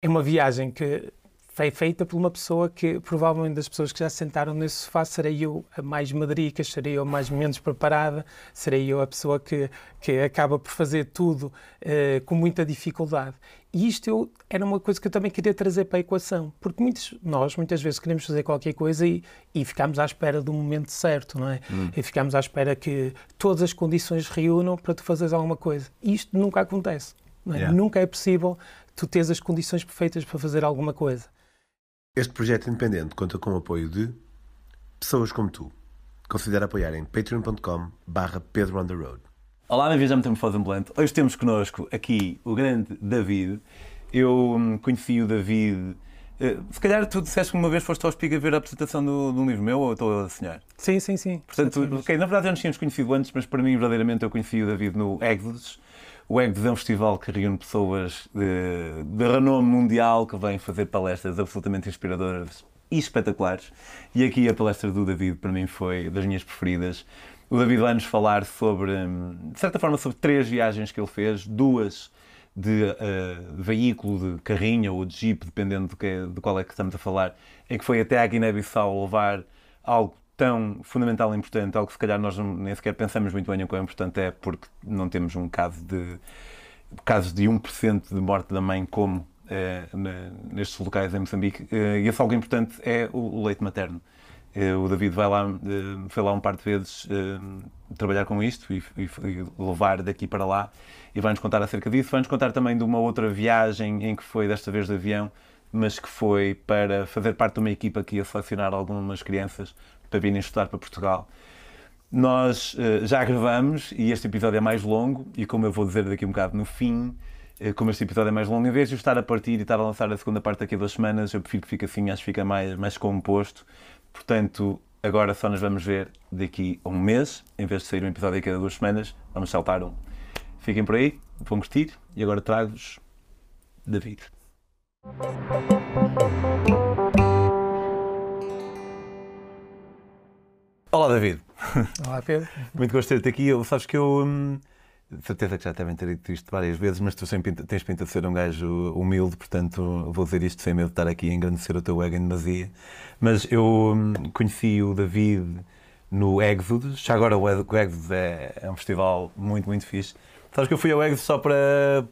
é uma viagem que foi feita por uma pessoa que, provavelmente, das pessoas que já se sentaram nesse sofá, serei eu a mais madrica, serei eu a mais menos preparada, serei eu a pessoa que, que acaba por fazer tudo uh, com muita dificuldade. E isto eu, era uma coisa que eu também queria trazer para a equação, porque muitos, nós muitas vezes queremos fazer qualquer coisa e, e ficamos à espera do momento certo, não é? Hum. E ficamos à espera que todas as condições reúnam para tu fazeres alguma coisa. E isto nunca acontece. É? Yeah. Nunca é possível tu teres as condições perfeitas para fazer alguma coisa. Este projeto independente conta com o apoio de pessoas como tu. Considera apoiar em patreon.com barra Pedro on the Road. Olá, bem-vindos à Metamorfose Ambulante. Hoje temos connosco aqui o grande David. Eu hum, conheci o David... Uh, se calhar tu disseste que uma vez foste ao Espiga ver a apresentação do, do livro meu ou estou a sonhar? Sim, sim, sim. Portanto, okay, na verdade já nos tínhamos conhecido antes, mas para mim verdadeiramente eu conheci o David no Exodus o EGDES é um festival que reúne pessoas de, de renome mundial que vêm fazer palestras absolutamente inspiradoras e espetaculares. E aqui a palestra do David, para mim, foi das minhas preferidas. O David vai-nos falar sobre, de certa forma, sobre três viagens que ele fez, duas de uh, veículo, de carrinha ou de jeep, dependendo de, que, de qual é que estamos a falar, em que foi até à Guiné-Bissau levar algo tão fundamental e importante, algo que se calhar nós nem sequer pensamos muito bem em quão importante é, porque não temos um caso de casos de 1% de morte da mãe como é, nestes locais em Moçambique. Eh, e esse algo importante é o, leite materno. Eh, o David vai lá, foi lá um par de vezes trabalhar com isto e, e, e levar daqui para lá e vai-nos contar acerca disso. Vai-nos contar também de uma outra viagem em que foi desta vez de avião, mas que foi para fazer parte de uma equipa que ia selecionar algumas crianças para virem estudar para Portugal. Nós uh, já gravamos e este episódio é mais longo, e como eu vou dizer daqui um bocado no fim, uh, como este episódio é mais longo, em vez de eu estar a partir e estar a lançar a segunda parte daqui a duas semanas, eu prefiro que fique assim, acho que fica mais, mais composto. Portanto, agora só nos vamos ver daqui a um mês, em vez de sair um episódio a duas semanas, vamos saltar um. Fiquem por aí, vão curtir, e agora trago-vos David. Olá, David. Olá, Pedro. Muito gosto de ter-te aqui. Eu, sabes que eu. Hum, certeza que já devem ter dito isto várias vezes, mas tu sempre tens pinta de ser um gajo humilde, portanto vou dizer isto sem medo de estar aqui a engrandecer o teu ego em demasia. Mas eu hum, conheci o David no Exodus. Já agora o Exodus é, é um festival muito, muito fixe. Sabes que eu fui ao Exodus só para,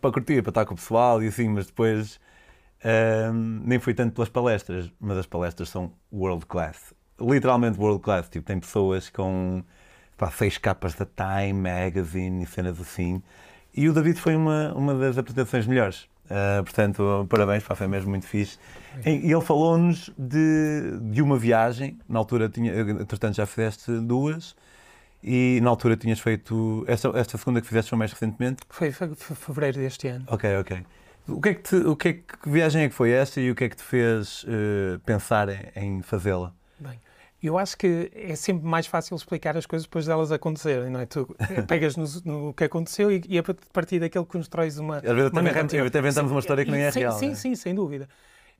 para curtir, para estar com o pessoal e assim, mas depois hum, nem fui tanto pelas palestras, mas as palestras são world class literalmente world class. Tipo, tem pessoas com pá, seis capas da Time Magazine e cenas assim. E o David foi uma, uma das apresentações melhores. Uh, portanto, parabéns, pá, foi mesmo muito fixe. E ele falou-nos de, de uma viagem, na altura tinha, entretanto já fizeste duas, e na altura tinhas feito. Esta, esta segunda que fizeste foi mais recentemente? Foi, foi, fevereiro deste ano. Ok, ok. O que é que, te, o que, é que, que viagem é que foi esta e o que é que te fez uh, pensar em, em fazê-la? Bem, eu acho que é sempre mais fácil explicar as coisas depois delas acontecerem, não é? Tu pegas no, no que aconteceu e, e, a partir daquilo constróis uma. Às vezes uma narrativa. até inventamos uma história que nem é sim, real. Sim, é? sim, sem dúvida.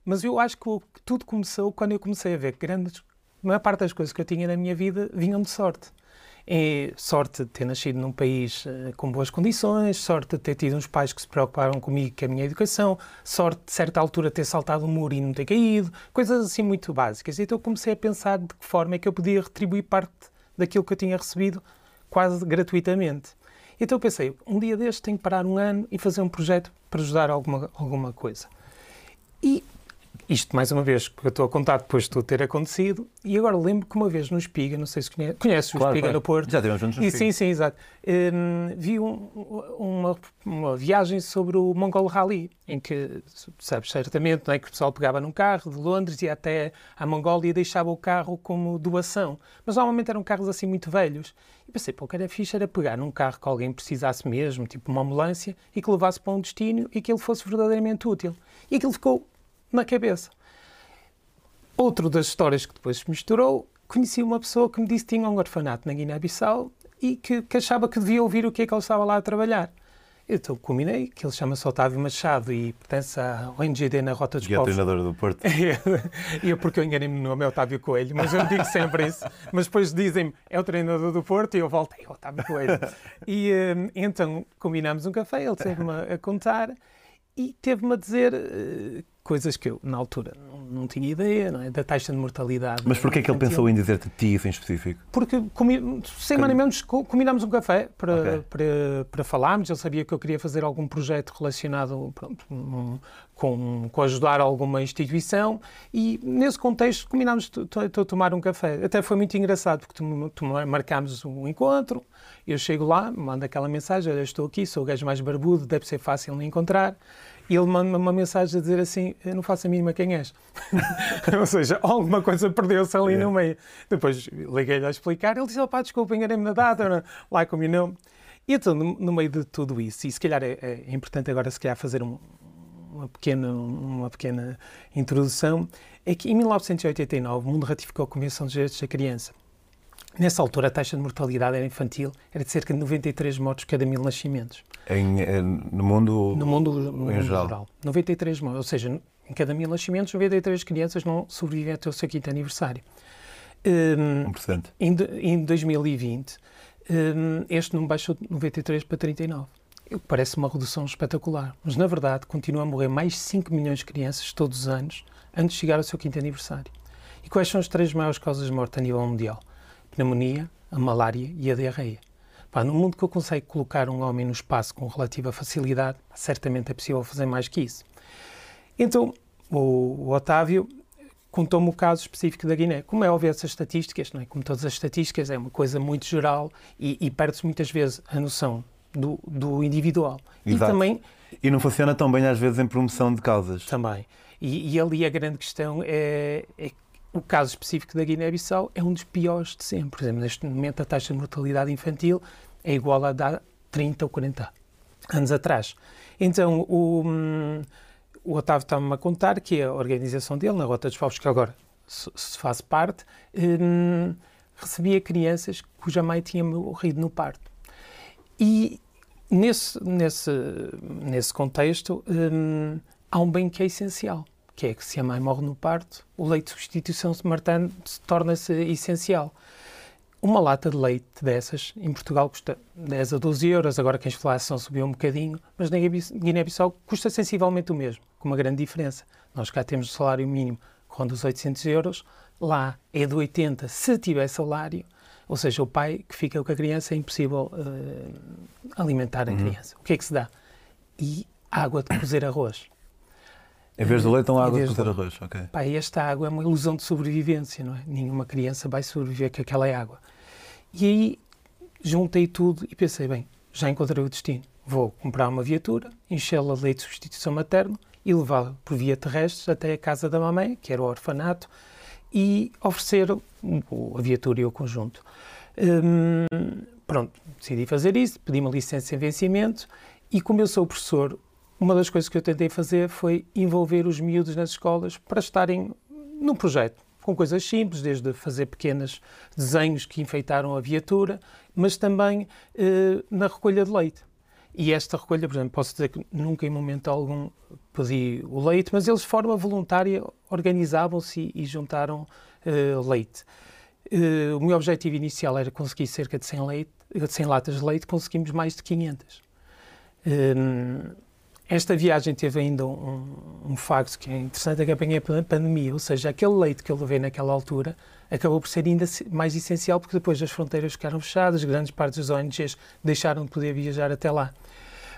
Mas eu acho que, que tudo começou quando eu comecei a ver que grandes. A maior parte das coisas que eu tinha na minha vida vinham de sorte. É sorte de ter nascido num país uh, com boas condições, sorte de ter tido uns pais que se preocuparam comigo com a minha educação, sorte de certa altura ter saltado o muro e não ter caído, coisas assim muito básicas. Então comecei a pensar de que forma é que eu podia retribuir parte daquilo que eu tinha recebido quase gratuitamente. Então pensei, um dia deste tenho que parar um ano e fazer um projeto para ajudar alguma, alguma coisa. E isto, mais uma vez, que eu estou a contar depois de tudo ter acontecido. E agora lembro que uma vez no Espiga, não sei se conhece, conheces o claro, Espiga claro. no Porto. Já tivemos juntos no Espiga. Sim, sim, exato. Um, vi um, uma, uma, viagem sobre o Mongol Rally, em que, sabes certamente, não é, que o pessoal pegava num carro de Londres e até à Mongólia e deixava o carro como doação. Mas normalmente eram carros assim muito velhos. E pensei, pô, o que era fixe era pegar num carro que alguém precisasse mesmo, tipo uma ambulância, e que levasse para um destino e que ele fosse verdadeiramente útil. E aquilo ficou na cabeça. Outro das histórias que depois se misturou, conheci uma pessoa que me disse que tinha um orfanato na Guiné-Bissau e que, que, achava que devia ouvir o que é que ele estava lá a trabalhar. Então combinei que ele chama-se Otávio Machado e pertence à ONGD na Rota dos e Povos. E é treinador do Porto. e eu porque eu enganei-me no nome é Otávio Coelho, mas eu digo sempre isso. Mas depois dizem-me, é o treinador do Porto e eu volto, é Otávio Coelho. E eh, então combinamos um café, ele teve-me a contar e teve-me a dizer uh, coisas que eu, na altura, não, não tinha ideia, não é? da taxa de mortalidade. Mas porquê é que ele pensou em dizer-te ti isso em específico? Porque comi, semanalmente combinámos um café para, okay. para, para falarmos. Ele sabia que eu queria fazer algum projeto relacionado pronto, um, com, com ajudar alguma instituição e, nesse contexto, combinámos a tomar um café. Até foi muito engraçado, porque marcámos um encontro, eu chego lá, mando aquela mensagem, eu estou aqui, sou o gajo mais barbudo, deve ser fácil me encontrar. E ele manda uma mensagem a dizer assim: Eu não faço a mínima quem és. Ou seja, alguma coisa perdeu-se ali no meio. Depois liguei-lhe a explicar. Ele disse: oh, pá, desculpa, enganei-me na data, lá combinou. E então, no, no, meio de tudo isso, e se calhar é, é importante agora, se calhar, fazer um, uma, pequena, uma pequena introdução, é que em 1989 o mundo ratificou a Convenção dos Direitos da Criança. Nessa altura, a taxa de mortalidade era infantil era de cerca de 93 mortos cada mil nascimentos. Em, eh, no mundo, no mundo, no mundo geral. geral. 93 mortos, ou seja, em cada mil nascimentos, 93 crianças não sobrevivem até o seu quinto aniversário. Um, 1%. Em, em 2020, um, este número baixou de 93 para 39. Parece uma redução espetacular, mas na verdade continua a morrer mais de 5 milhões de crianças todos os anos antes de chegar ao seu quinto aniversário. E quais são as três maiores causas de morte a nível mundial? pneumonia, a malária e a diarreia. Pá, no mundo que eu consigo colocar um homem no espaço com relativa facilidade, certamente é possível fazer mais que isso. Então, o, o Otávio contou-me o caso específico da Guiné. Como é óbvio, essas estatísticas, não é? como todas as estatísticas, é uma coisa muito geral e, e perde-se muitas vezes a noção do, do individual. Exato. E também... E não funciona tão bem às vezes em promoção de causas. Também. E, e ali a grande questão é, é o caso específico da Guiné-Bissau é um dos piores de sempre. Por exemplo, neste momento a taxa de mortalidade infantil é igual a dar 30 ou 40 anos atrás. Então, o, o Otávio está-me a contar que a organização dele, na Rota dos Povos, que agora se faz parte, hum, recebia crianças cuja mãe tinha morrido no parto. E nesse, nesse, nesse contexto, hum, há um bem que é essencial, que é que se a mãe morre no parto, o leite de substituição materno torna-se essencial. Uma lata de leite dessas, em Portugal, custa 10 a 12 euros, agora que a inflação subiu um bocadinho, mas na Guiné-Bissau custa sensivelmente o mesmo, com uma grande diferença. Nós cá temos o salário mínimo ronda os 800 euros, lá é de 80 se tiver salário, ou seja, o pai que fica com a criança é impossível uh, alimentar a uhum. criança. O que é que se dá? E água de cozer arroz. Em vez de leite, uma água de cozer arroz. Okay. Pá, esta água é uma ilusão de sobrevivência, não é? Nenhuma criança vai sobreviver com aquela água. E aí juntei tudo e pensei, bem, já encontrei o destino. Vou comprar uma viatura, enchê-la de leite de substituição materna e levá-la por via terrestre até a casa da mamãe, que era o orfanato, e oferecer a viatura e o conjunto. Hum, pronto, decidi fazer isso, pedi uma licença em vencimento e como eu sou professor, uma das coisas que eu tentei fazer foi envolver os miúdos nas escolas para estarem num projeto, com coisas simples, desde fazer pequenos desenhos que enfeitaram a viatura, mas também eh, na recolha de leite. E esta recolha, por exemplo, posso dizer que nunca em momento algum pedi o leite, mas eles de forma voluntária organizavam-se e, juntaram eh, leite. Eh, o meu objetivo inicial era conseguir cerca de 100, leite, 100 latas de leite, conseguimos mais de 500. Esta viagem teve ainda um, um facto que é interessante, é que apanhei a pandemia, ou seja, aquele leite que eu levei naquela altura acabou por ser ainda mais essencial porque depois as fronteiras ficaram fechadas, grandes partes das ONGs deixaram de poder viajar até lá.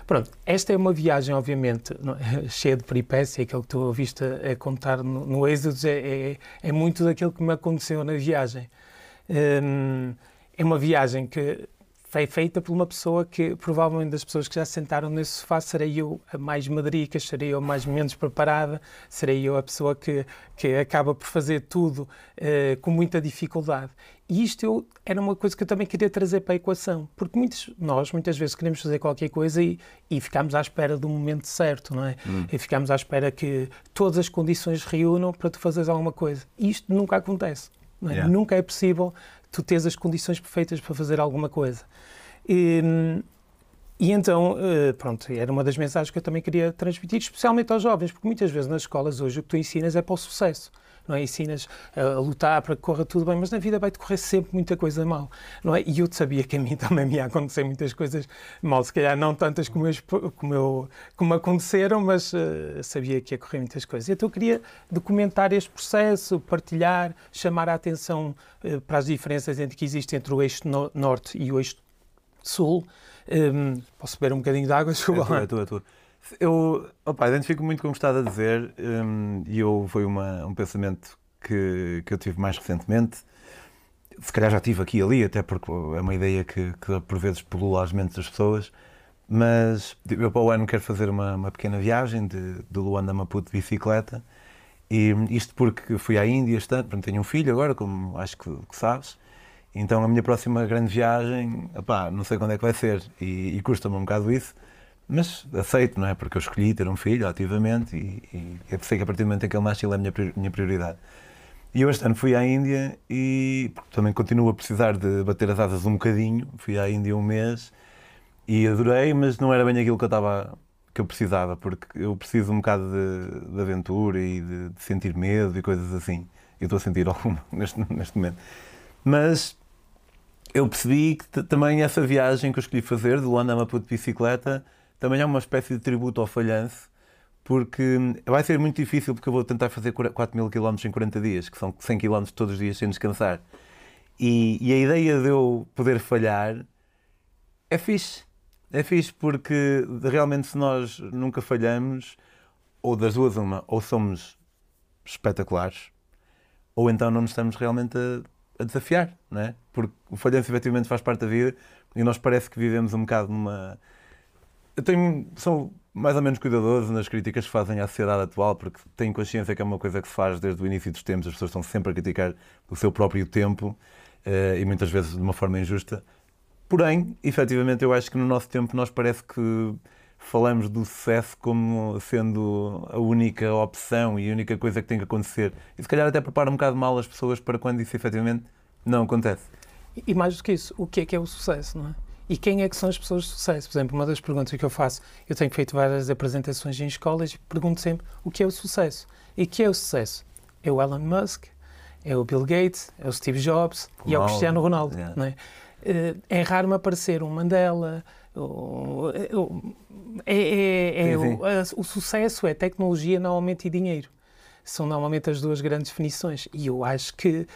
Pronto, esta é uma viagem, obviamente, cheia de peripécia, aquilo que tu ouviste a, a contar no, no Êxodo é, é, é, muito daquilo que me aconteceu na viagem. Hum, é uma viagem que foi feita por uma pessoa que provavelmente das pessoas que já se sentaram nesse sofá serei eu a mais madrica, serei eu a mais menos preparada, serei eu a pessoa que, que acaba por fazer tudo uh, com muita dificuldade. E isto eu, era uma coisa que eu também queria trazer para a equação, porque muitos, nós muitas vezes queremos fazer qualquer coisa e, e ficamos à espera do momento certo, não é? Hum. E ficamos à espera que todas as condições reúnam para tu fazeres alguma coisa. E isto nunca acontece. É? Yeah. Nunca é possível tu tens as condições perfeitas para fazer alguma coisa. E, E então, eh, pronto, era uma das mensagens que eu também queria transmitir, especialmente aos jovens, porque muitas vezes nas escolas hoje o que tu ensinas é para o sucesso não é? Ensinas a lutar para que corra tudo bem, mas na vida vai decorrer sempre muita coisa mal, não é? E eu sabia que a mim também me ia acontecer muitas coisas mal, se calhar não tantas como, eu, como, eu, como aconteceram, mas uh, sabia que ia correr muitas coisas. Então eu queria documentar este processo, partilhar, chamar a atenção uh, para as diferenças entre que existem entre o eixo no norte e o eixo sul. Um, posso beber um bocadinho de água? É tua, é tua, é tua. Eu opa, identifico muito com o que estás a dizer um, e eu, foi uma, um pensamento que, que eu tive mais recentemente. Se calhar já tive aqui e ali, até porque é uma ideia que, que por vezes pulula as mentes das pessoas. Mas eu para o ano quero fazer uma, uma pequena viagem de, de Luanda a Maputo de bicicleta. E isto porque fui à Índia este ano, tenho um filho agora, como acho que, que sabes. Então a minha próxima grande viagem, opá, não sei quando é que vai ser e, e custa-me um bocado isso mas aceito, não é? Porque eu escolhi ter um filho ativamente e, e eu sei que a partir do momento em que ele nasce ele é a minha, minha prioridade. E eu este ano fui à Índia e também continuo a precisar de bater as asas um bocadinho. Fui à Índia um mês e adorei, mas não era bem aquilo que eu que eu precisava, porque eu preciso um bocado de, de aventura e de, de, sentir medo e coisas assim. Eu estou a sentir alguma neste, neste momento. Mas eu percebi que também essa viagem que eu escolhi fazer, de Luanda a Maputo de bicicleta, também é uma espécie de tributo ao falhanço, porque vai ser muito difícil, porque eu vou tentar fazer 4 mil km em 40 dias, que são 100 km todos os dias sem descansar. E, e, a ideia de eu poder falhar é fixe. É fixe porque realmente se nós nunca falhamos, ou das duas uma, ou somos espetaculares, ou então não nos estamos realmente a, a desafiar, não é? Porque o falhanço efetivamente faz parte da vida e nós parece que vivemos um bocado numa eu tenho, sou mais ou menos cuidadoso nas críticas que fazem à sociedade atual, porque tenho consciência que é uma coisa que se faz desde o início dos tempos, as pessoas estão sempre a criticar o seu próprio tempo uh, e muitas vezes de uma forma injusta. Porém, efetivamente, eu acho que no nosso tempo nós parece que falamos do sucesso como sendo a única opção e a única coisa que tem que acontecer. E se calhar até prepara um bocado mal as pessoas para quando isso efetivamente não acontece. E mais do que isso, o que é que é o sucesso, não é? E quem é que são as pessoas de sucesso? Por exemplo, uma das perguntas que eu faço, eu tenho feito várias apresentações em escolas e pergunto sempre o que é o sucesso. E o que é o sucesso? É o Elon Musk, é o Bill Gates, é o Steve Jobs e é o Cristiano Ronaldo. Yeah. Não é? Eh, é raro-me aparecer um Mandela. É, é, é sim. O, o, sucesso é tecnologia normalmente e dinheiro. São normalmente as duas grandes definições. E eu acho que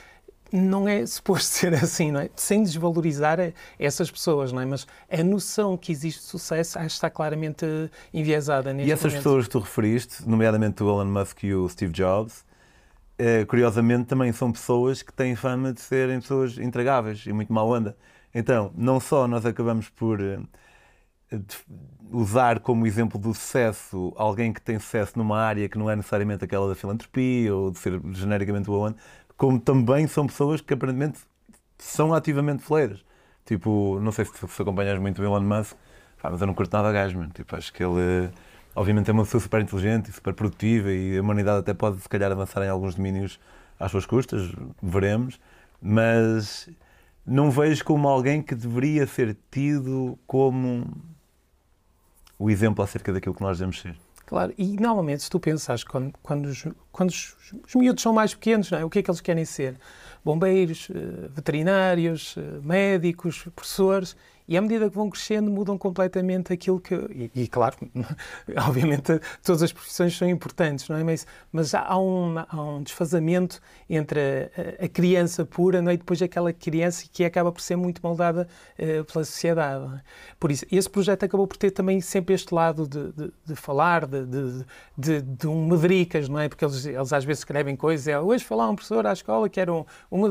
não é suposto ser assim, não é? Sem desvalorizar essas pessoas, não é? Mas a noção que existe sucesso acho que está claramente enviesada neste E essas momento. pessoas que tu referiste, nomeadamente o Elon Musk e o Steve Jobs, eh, curiosamente também são pessoas que têm fama de serem pessoas intragáveis e muito mal onda. Então, não só nós acabamos por eh, usar como exemplo do sucesso alguém que tem sucesso numa área que não é necessariamente aquela da filantropia ou de ser genericamente boa onda, como também são pessoas que aparentemente são ativamente fleiras. Tipo, não sei se, se acompanhas muito o Elon Musk, mas eu não curto nada a gajo, mano. Tipo, acho que ele, obviamente, é uma pessoa super inteligente e super produtiva e a humanidade até pode, se calhar, avançar em alguns domínios às suas custas, veremos, mas não vejo como alguém que deveria ser tido como o exemplo acerca daquilo que nós devemos ser. Claro, e normalmente, se tu pensares, quando, quando, os, quando os, os miúdos são mais pequenos, é? o que é que eles querem ser? Bombeiros, eh, veterinários, eh, médicos, professores, e à medida que vão crescendo, mudam completamente aquilo que. E, e, claro, obviamente todas as profissões são importantes, não é? Mas, mas há, um, há um desfazamento entre a, a, criança pura não é? e depois aquela criança que acaba por ser muito moldada uh, pela sociedade. É? Por isso, esse projeto acabou por ter também sempre este lado de, de, de falar, de, de, de, de, um medricas, não é? Porque eles, eles às vezes escrevem coisas, é hoje falar um professor à escola que era um, um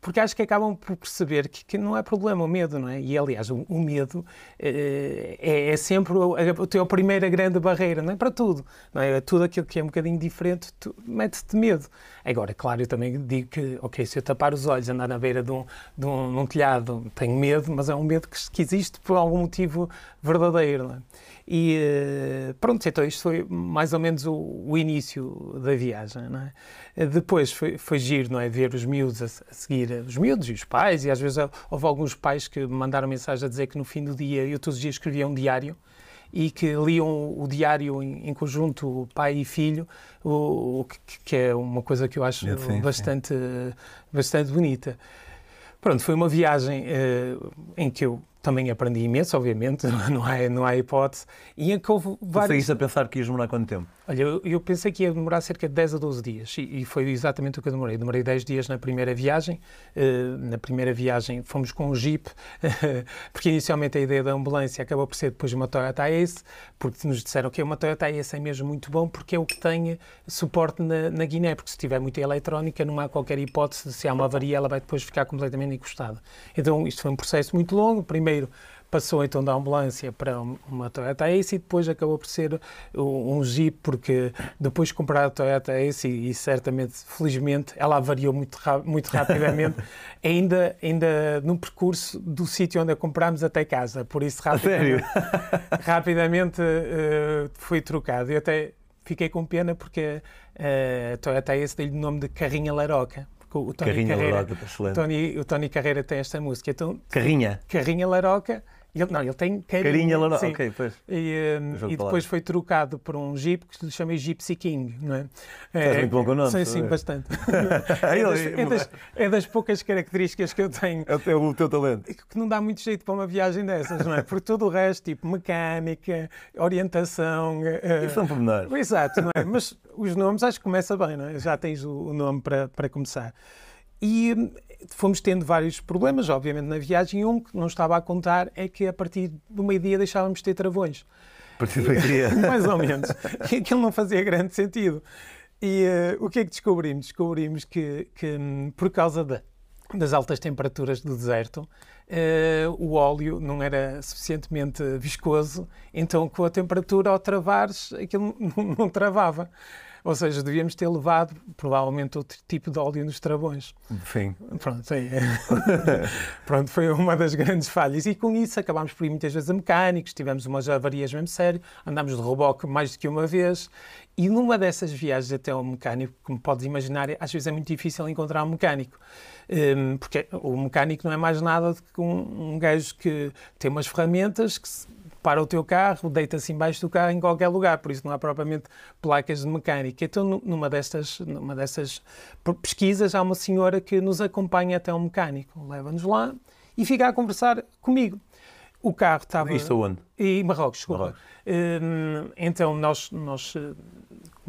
porque acho que acabam por perceber que, que não é problema o medo, não é? É? E, aliás, o, o medo é, é, sempre a, a tua primeira grande barreira, não é? Para tudo, não é? Tudo aquilo que é um bocadinho diferente, tu metes-te medo. Agora, claro, eu também digo que, ok, se eu tapar os olhos, andar na beira de um, de um, telhado, tenho medo, mas é um medo que, que existe por algum motivo verdadeiro, não é? E uh, pronto, então isto foi mais ou menos o, o início da viagem. É? Depois foi, foi giro, não é? Ver os miúdos a, a, seguir, os miúdos e os pais, e às vezes houve alguns pais que me mandaram mensagem a dizer que no fim do dia eu todos os dias escrevia um diário e que liam o diário em, em conjunto, pai e filho, o, o que, que, é uma coisa que eu acho bastante, sim. bastante bonita. Pronto, foi uma viagem uh, em que eu também aprendi imenso, obviamente, não há, não há hipótese. E em que houve vários... Você a pensar que ias demorar quanto tempo? Olha, eu, pensei que ia demorar cerca de 10 a 12 dias e, foi exatamente o que eu demorei. Demorei 10 dias na primeira viagem. Uh, na primeira viagem fomos com o Jeep, porque inicialmente a ideia da ambulância acabou por ser depois uma Toyota Ace, porque nos disseram que uma Toyota Ace é mesmo muito bom porque é o que tem suporte na, na Guiné, porque se tiver muita eletrónica não há qualquer hipótese, se há uma avaria ela vai depois ficar completamente encostada. Então isto foi um processo muito longo. Primeiro passou então da ambulância para uma Toyota Ace e depois acabou por ser um Jeep, porque depois de comprar a Toyota Ace e, e certamente, felizmente, ela variou muito, muito rapidamente, ainda, ainda no percurso do sítio onde a comprámos até casa. Por isso, rapidamente, rapidamente uh, foi trocado. Eu até fiquei com pena porque uh, a Toyota Ace deu-lhe o nome de Carrinha Laroca o Tony Carrinha Carreira, Laroca, Tony, o Tony Carreira tem esta música. Então, Carrinha? Carrinha Laroca ele, não, ele tem carinha. Carinha Laroca, ok, pois. E, um, e depois foi trocado por um Jeep que lhe chamei Gypsy King, não é? Estás é, muito bom com o nome. Sim, sim, bastante. é, das, é, das, é, das, poucas características que eu tenho. É o teu, talento. Que não dá muito jeito para uma viagem dessas, não é? Porque todo o resto, tipo mecânica, orientação... Uh, Isso são pormenores. Exato, não é? Mas os nomes acho que começa bem, não é? Já tens o, o nome para, para começar. E fomos tendo vários problemas, obviamente, na viagem. Um que não estava a contar é que a partir do meio-dia deixávamos de ter travões. A partir do meio-dia? Mais ou menos. Aquilo não fazia grande sentido. E uh, o que é que descobrimos? Descobrimos que, que hum, por causa de, das altas temperaturas do deserto, uh, o óleo não era suficientemente viscoso, então com a temperatura ao travares aquilo não, não travava. Ou seja, devíamos ter levado provavelmente outro tipo de óleo nos travões. Sim. Pronto, é. Pronto, foi uma das grandes falhas. E com isso acabámos por ir muitas vezes a mecânicos, tivemos umas avarias mesmo sério, andámos de reboque mais do que uma vez. E numa dessas viagens até ao mecânico, como podes imaginar, às vezes é muito difícil encontrar um mecânico. Um, porque o mecânico não é mais nada do que um, um gajo que tem umas ferramentas que para o teu carro, deita-se embaixo do carro em qualquer lugar, por isso não há propriamente placas de mecânica. Então, numa destas, numa destas pesquisas, há uma senhora que nos acompanha até um mecânico, leva-nos lá e fica a conversar comigo. O carro estava. Isto onde? Em Marrocos, Marrocos. Hum, então nós, nós eh,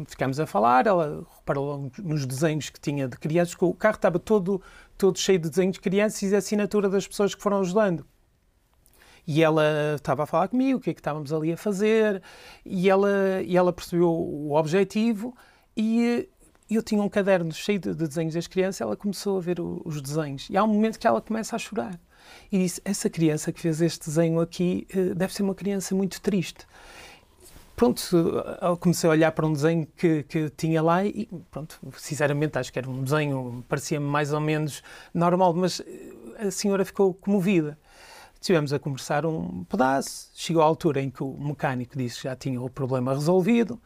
ficámos a falar, ela reparou nos desenhos que tinha de crianças, o carro estava todo, todo cheio de desenhos de crianças e a assinatura das pessoas que foram ajudando. E ela estava a falar comigo, o que é que estávamos ali a fazer, e ela, e ela percebeu o objetivo e eu tinha um caderno cheio de, de desenhos das crianças, ela começou a ver o, os desenhos. E há um momento que ela começa a chorar. E disse, essa criança que fez este desenho aqui eh, deve ser uma criança muito triste pronto, comecei a olhar para um desenho que, que tinha lá e, pronto, sinceramente acho que era um desenho, parecia-me mais ou menos normal, mas eh, a senhora ficou comovida. Estivemos a conversar um pedaço, chegou à altura em que o mecânico disse que já tinha o problema resolvido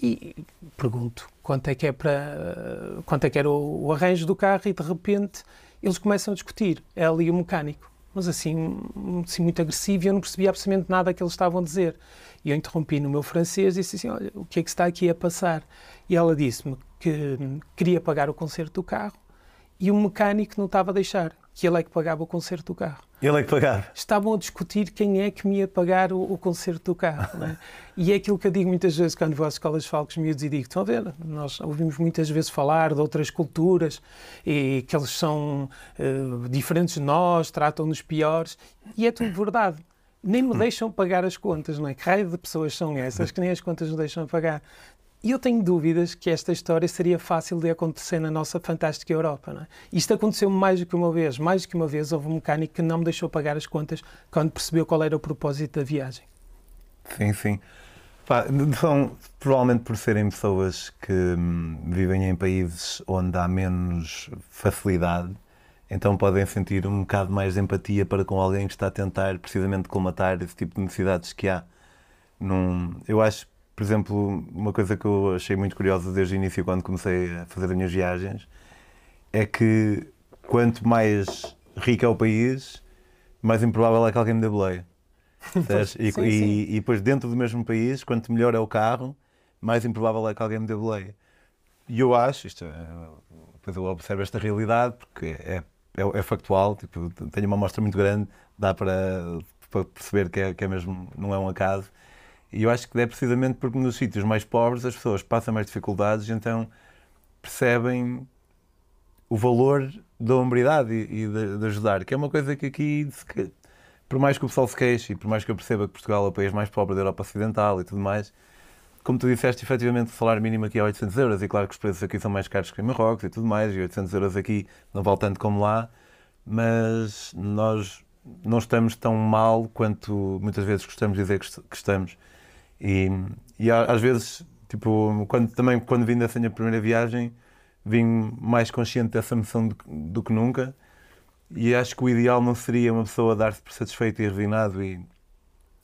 e pergunto quanto é que é para quanto é que era o, o arranjo do carro e de repente eles começam a discutir, ela e o mecânico, mas assim, assim muito agressivo e eu não percebia absolutamente nada que eles estavam a dizer. E eu interrompi no meu francês e disse assim, olha, o que é que está aqui a passar? E ela disse-me que queria pagar o conserto do carro e o mecânico não estava a deixar, que ele é que pagava o conserto do carro. Ele é que pagava? Estavam a discutir quem é que me ia pagar o, o conserto do carro. É? E é aquilo que eu digo muitas vezes quando vou às escolas de falcos miúdos e digo, estão a ver, nós ouvimos muitas vezes falar de outras culturas e que eles são uh, diferentes de nós, tratam-nos piores, e é tudo verdade. Nem me deixam pagar as contas, não é? Que raio de pessoas são essas que nem as contas nos deixam pagar? E eu tenho dúvidas que esta história seria fácil de acontecer na nossa fantástica Europa. É? Isto aconteceu mais do que uma vez. Mais do que uma vez houve um mecânico que não me deixou pagar as contas quando percebeu qual era o propósito da viagem. Sim, sim. São, provavelmente por serem pessoas que hum, vivem em países onde há menos facilidade, então podem sentir um bocado mais de empatia para com alguém que está a tentar precisamente colmatar esse tipo de necessidades que há Num, eu acho, por exemplo, uma coisa que eu achei muito curiosa desde o início, quando comecei a fazer as minhas viagens, é que quanto mais rico é o país, mais improvável é que alguém me dê boleia. e, sim, e, sim. e depois, dentro do mesmo país, quanto melhor é o carro, mais improvável é que alguém me dê boleia. E eu acho, isto é, depois eu observo esta realidade, porque é, é, é factual, tipo, tenho uma amostra muito grande, dá para, para perceber que é, que é mesmo, não é um acaso. E eu acho que é precisamente porque nos sítios mais pobres as pessoas passam mais dificuldades, então percebem o valor da hombridade e, de, de ajudar, que é uma coisa que aqui, por mais que o pessoal se queixe e por mais que eu perceba que Portugal é o país mais pobre da Europa Ocidental e tudo mais, como tu disseste, efetivamente o salário mínimo aqui é 800 euros e claro que os preços aqui são mais caros que em Marrocos e tudo mais, e 800 euros aqui não vale tanto como lá, mas nós não estamos tão mal quanto muitas vezes gostamos de dizer que estamos. E, e às vezes, tipo, quando, também quando vim dessa minha primeira viagem, vim mais consciente dessa noção do, do que nunca. E acho que o ideal não seria uma pessoa dar-se por satisfeito e resignado e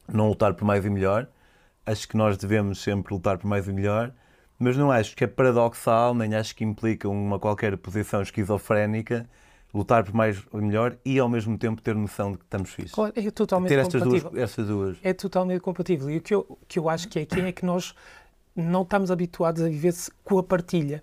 não lutar por mais e melhor. Acho que nós devemos sempre lutar por mais e melhor, mas não acho que é paradoxal, nem acho que implica uma qualquer posição esquizofrénica lutar por mais e melhor e ao mesmo tempo ter noção de que estamos fixos. Claro, é totalmente Ter estas duas, compatível. estas duas. É totalmente compatível. E o que eu, que eu acho que é aqui é que nós não estamos habituados a viver com a partilha.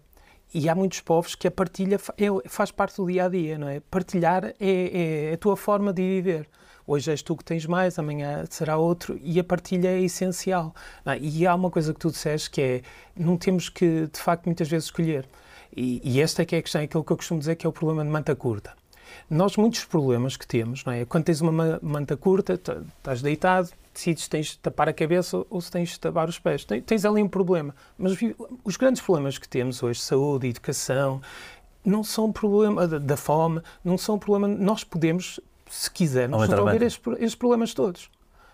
E há muitos povos que a partilha é- faz parte do dia a dia, não é? Partilhar é, é a tua forma de viver. Hoje és tu que tens mais, amanhã será outro, e a partilha é essencial. é? E há uma coisa que tu disseste que é: não temos que, de facto, muitas vezes escolher. E, e esta é que é a questão, é aquilo que eu costumo dizer que é o problema de manta curta. Nós, muitos problemas que temos, não é? Quando tens uma ma- manta curta, estás deitado, decides se tens de tapar a cabeça ou se tens de tapar os pés. Tens ali um problema. Mas os grandes problemas que temos hoje, saúde, educação, não são problema da, fome, não são problema. Nós podemos, se quisermos, resolver estes, estes problemas todos.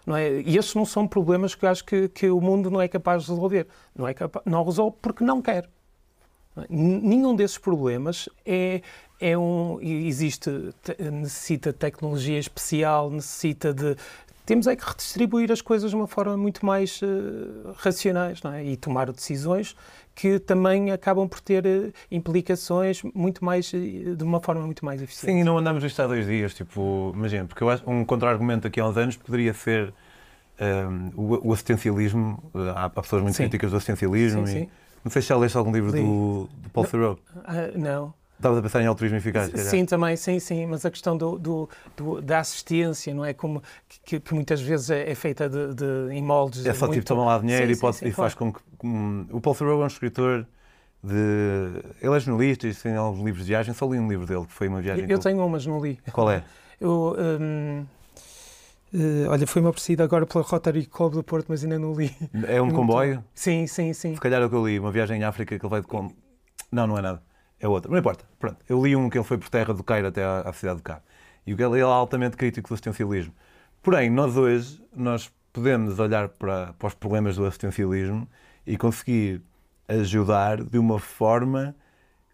Não é? E esses não são problemas que eu acho que, que o mundo não é capaz de resolver. Não, é não resolve porque não quer. Nenhum desses problemas é, é um. Existe, te- necessita de tecnologia especial, necessita de. Temos é que redistribuir as coisas de uma forma muito mais eh, racionais é? e tomar decisões que também acabam por ter eh, implicações muito mais, eh, de uma forma muito mais eficiente. Sim, e não andamos isto há dois dias, tipo, imagina, porque eu acho um contra-argumento aqui há uns anos poderia ser hum, o, o assistencialismo. Há, há pessoas muito Sim. críticas do assistencialismo. Sim, e- sim. Não sei se já leste algum livro Li. do, do Paul Thoreau. Ah, não. Estavas a pensar em altruísmo eficaz. calhar. Sim, também, sim, sim, mas a questão do, do- do- da assistência, não é? Como que, que muitas vezes é, é feita de, de, em moldes. É só muito... tipo, toma lá dinheiro Sim, e, sim, pode, sim, e faz com que. hum, o Paul Thoreau é um escritor de. Ele é jornalista e tem alguns livros de viagem. Só li um livro dele, que foi uma viagem. Eu, eu tenho um, mas não li. Qual é? Eu, hum, eh, olha, foi-me oferecido agora pela Rotary Club do Porto, mas ainda não li. É um comboio? Sim, sim, sim. Se calhar é o que eu li, uma viagem em África que ele vai de. Não, não é nada. É outra. Não importa. Pronto. Eu li um que ele foi por terra do Cairo até à, à cidade do Cabo. E ele é altamente crítico do assistencialismo. Porém, nós hoje, nós podemos olhar para, para os problemas do assistencialismo e conseguir ajudar de uma forma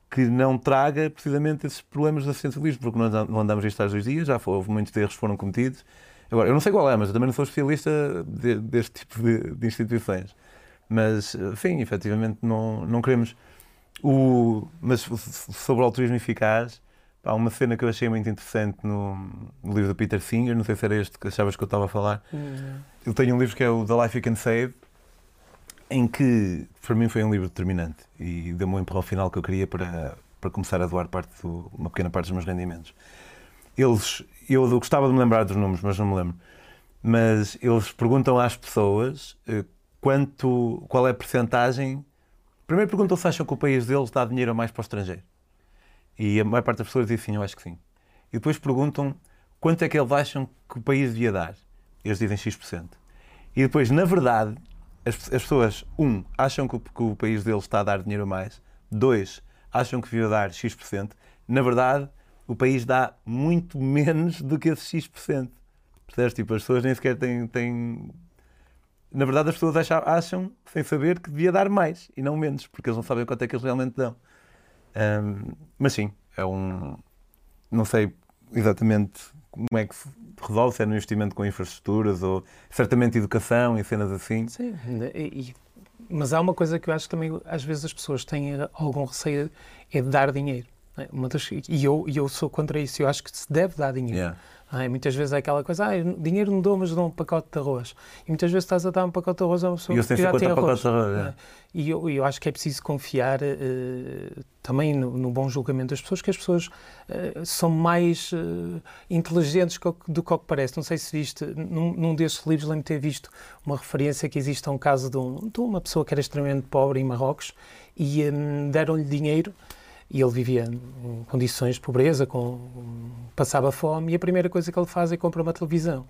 que não traga precisamente esses problemas do assistencialismo, porque nós não andamos isto há dois dias, já houve muitos erros que foram cometidos. Agora, eu não sei qual é, mas eu também não sou especialista de- deste tipo de, de instituições. Mas, sim, efetivamente, não, não queremos. O, mas sobre o altruísmo eficaz, há uma cena que eu achei muito interessante no, no livro do Peter Singer, não sei se era este que achavas que eu estava a falar. Hum, Eu tenho um livro que é o The Life You Can Save, em que, para mim, foi um livro determinante e deu-me um empurrão final que eu queria para, para começar a doar parte do, uma pequena parte dos meus rendimentos. Eles, eu gostava de me lembrar dos números, mas não me lembro. Mas eles perguntam às pessoas eh, quanto, qual é a percentagem. Primeiro perguntam se acham que o país deles dá dinheiro a mais para o estrangeiro. E a maior parte das pessoas diz sim, eu acho que sim. E depois perguntam quanto é que eles acham que o país devia dar. Eles dizem X%. E depois, na verdade, as, as pessoas, um, acham que o, que o país deles está a dar dinheiro a mais. Dois, acham que devia dar X%. Na verdade, o país dá muito menos do que esse X%. Percebes? Tipo, as pessoas nem sequer têm. têm... Na verdade, as pessoas acham, acham, sem saber, que devia dar mais e não menos, porque eles não sabem quanto é que eles realmente dão. Ahm, mas sim, é um. Não sei exatamente como é que se resolve, se é no investimento com infraestruturas ou certamente educação e cenas assim. Sim, e, mas há uma coisa que eu acho que também às vezes as pessoas têm algum receio, é de dar dinheiro. É? Das, e eu, eu sou contra isso, eu acho que se deve dar dinheiro. Yeah. Ah, muitas vezes é aquela coisa, ah, dinheiro não dou, mas dou um pacote de arroz. E muitas vezes estás a dar um pacote de arroz a uma pessoa que já tem arroz. arroz é. E eu, eu acho que é preciso confiar uh, também no, no, bom julgamento das pessoas, que as pessoas uh, são mais uh, inteligentes do que, o que parece. Não sei se viste, num, num destes livros, lembro de ter visto uma referência que existe a um caso de, um, de uma pessoa que era extremamente pobre em Marrocos e um, deram-lhe dinheiro e ele vivia em condições de pobreza, com, passava fome, e a primeira coisa que ele faz é comprar uma televisão.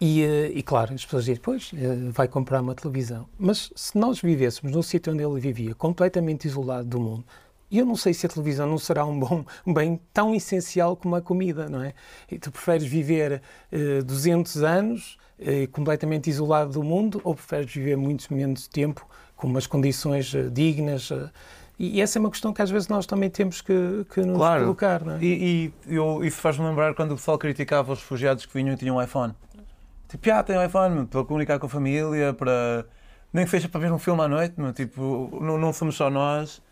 E, eh, e, claro, as pessoas dizem, pois, eh, vai comprar uma televisão. Mas se nós vivêssemos no sítio onde ele vivia, completamente isolado do mundo, eu não sei se a televisão não será um bom um bem tão essencial como a comida, não é? E tu preferes viver uh, 200 anos uh, completamente isolado do mundo ou preferes viver muito menos tempo com umas condições dignas? E essa é uma questão que às vezes nós também temos que, que nos claro. colocar. Não é? E, e eu, isso faz-me lembrar quando o pessoal criticava os refugiados que vinham e tinham um iPhone. Tipo, ah, tem um iPhone para comunicar com a família, para. Nem que seja para ver um filme à noite, mas, tipo, não, não somos só nós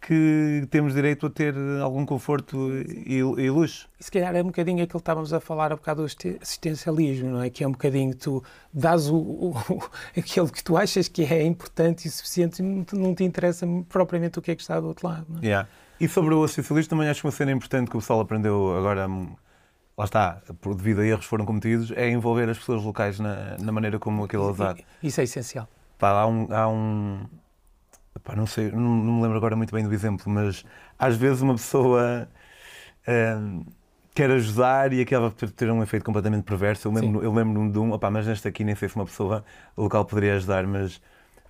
que temos direito a ter algum conforto e, e luxo. E se calhar é um bocadinho aquilo que estávamos a falar há bocado do assistencialismo, não é? Que é um bocadinho que tu dás o, o, aquilo que tu achas que é importante e suficiente e não, te interessa propriamente o que é que está do outro lado. Não é? yeah. E sobre o assistencialismo também acho que uma cena importante que o pessoal aprendeu agora, lá está, por, devido a erros foram cometidos, é envolver as pessoas locais na, na maneira como aquilo é usado. Isso é essencial. Pá, há um, há um Epá, não sei, não, não, me lembro agora muito bem do exemplo, mas às vezes uma pessoa hum, quer ajudar e acaba por ter um efeito completamente perverso. Eu lembro-me eu lembro de um, opá, mas nesta aqui nem sei se uma pessoa local poderia ajudar, mas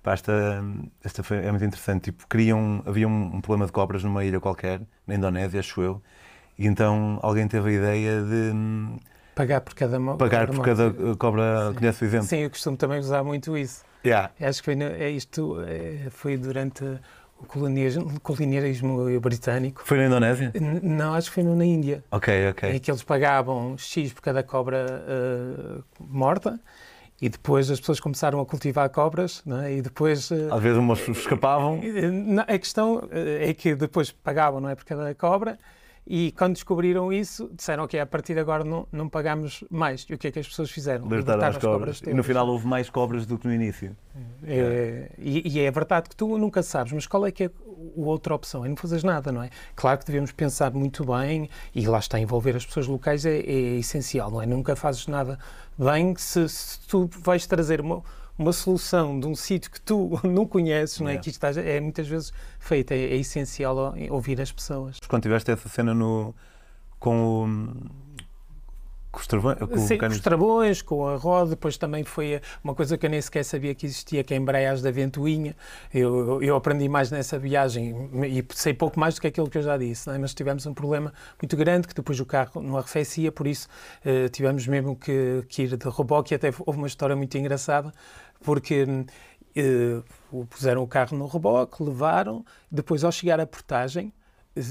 esta, esta foi, é muito interessante. Tipo, queriam, havia um, um, problema de cobras numa ilha qualquer, na Indonésia, acho eu, e então alguém teve a ideia de. Pagar por cada Pagar por cada cobra, conhece o exemplo? Sim, eu costumo também usar muito isso. Yeah. Acho que foi, é isto é, foi durante o colonialismo, colonialismo britânico. Foi na Indonésia? N não, acho que foi na Índia. Ok, ok. Em que eles pagavam X por cada cobra uh, morta. E depois as pessoas começaram a cultivar cobras, é? e depois... Uh, Às vezes umas escapavam. A questão é que depois pagavam, não é, por cada cobra, e quando descobriram isso, disseram que okay, a partir de agora não, não pagamos mais. E o que é que as pessoas fizeram? Libertaram as cobras. cobras e no final houve mais cobras do que no início. É, e, e, é verdade que tu nunca sabes, mas qual é que é a outra opção? É não fazeres nada, não é? Claro que devemos pensar muito bem e lá está, envolver as pessoas locais é, é essencial, não é? Nunca fazes nada bem se, se tu vais trazer uma uma solução de um sítio que tu não conheces, não é? Que estás, é muitas vezes feita, é, é essencial ouvir as pessoas. Quando tiveste essa cena no, com o com os travões? Com, Sim, com os travões, com a roda, depois também foi uma coisa que eu nem sequer sabia que existia, que é a embreagem da ventoinha. Eu, eu aprendi mais nessa viagem e sei pouco mais do que aquilo que eu já disse, é? mas tivemos um problema muito grande, que depois o carro não arrefecia, por isso uh, tivemos mesmo que, que, ir de reboque, e até houve uma história muito engraçada, porque uh, puseram o carro no reboque, levaram, depois ao chegar à portagem,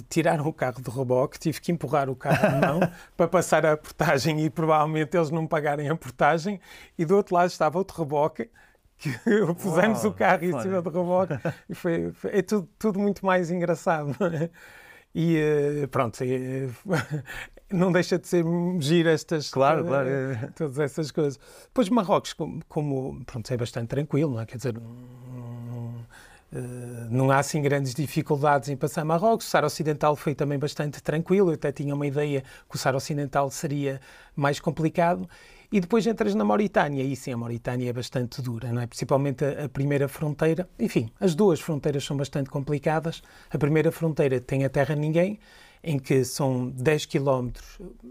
tiraram o carro de reboque, tive que empurrar o carro de mão para passar a portagem e provavelmente eles não pagarem a portagem e do outro lado estava outro reboque que pusemos oh, o carro em cima do reboque e foi, foi, é tudo, tudo muito mais engraçado é? e eh, pronto e, não deixa de ser giro estas claro, uh, claro. todas essas coisas depois Marrocos como, como pronto é bastante tranquilo não é? quer dizer eh, não há assim grandes dificuldades em passar Marrocos. O Saara Ocidental foi também bastante tranquilo. Eu até tinha uma ideia que o Saara Ocidental seria mais complicado. E depois entras na Mauritânia, e sim, a Mauritânia é bastante dura, não é? Principalmente a, a, primeira fronteira. Enfim, as duas fronteiras são bastante complicadas. A primeira fronteira tem a terra ninguém, em que são 10 km,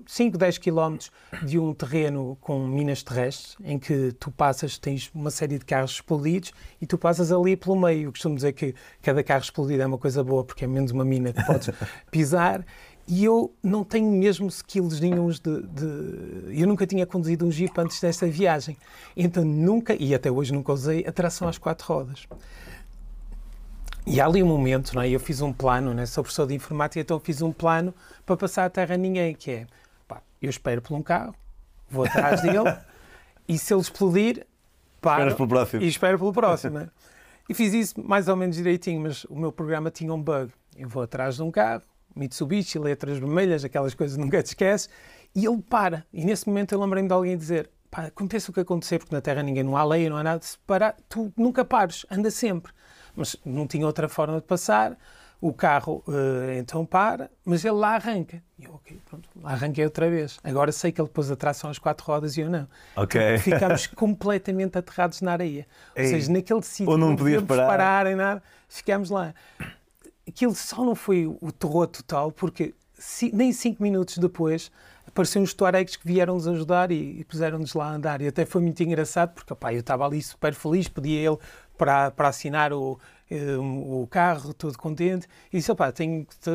5, 10 km de um terreno com minas terrestres, em que tu passas, tens uma série de carros explodidos e tu passas ali pelo meio. Eu costumo dizer que cada carro explodido é uma coisa boa porque é menos uma mina que podes pisar. E eu não tenho mesmo skills nenhums de, de, Eu nunca tinha conduzido um Jeep antes desta viagem. Então nunca, e até hoje nunca usei, a tração às quatro rodas. E há ali um momento, não é? eu fiz um plano, né? sou professor de informática, então fiz um plano para passar a terra a ninguém, que é, pá, Eu espero por um carro, vou atrás dele e se ele explodir, paro pelo próximo. e espero pelo próximo. né? E fiz isso mais ou menos direitinho, mas o meu programa tinha um bug. Eu vou atrás de um carro, Mitsubishi, letras vermelhas, aquelas coisas que nunca te esqueces, e ele para. E nesse momento eu lembrei-me de alguém dizer: pá, aconteça o que acontecer, porque na Terra ninguém não há lei, não há nada, se parar, tu nunca pares, anda sempre. Mas não tinha outra forma de passar. O carro eh, então para, mas ele lá arranca. E eu, ok, pronto, lá arranquei outra vez. Agora sei que ele pôs a tração às quatro rodas e eu não. Ok. Ficámos completamente aterrados na areia. Ou Ei, seja, naquele sítio ou não não podíamos parar. parar em nada, ficámos lá. Aquilo só não foi o terror total, porque nem cinco minutos depois apareceram os tuaregs que vieram nos ajudar e, e puseram-nos lá a andar. E até foi muito engraçado, porque opá, eu estava ali super feliz, pedi a ele para, para assinar o, eh, o carro, todo contente, e disse, opá, tenho que te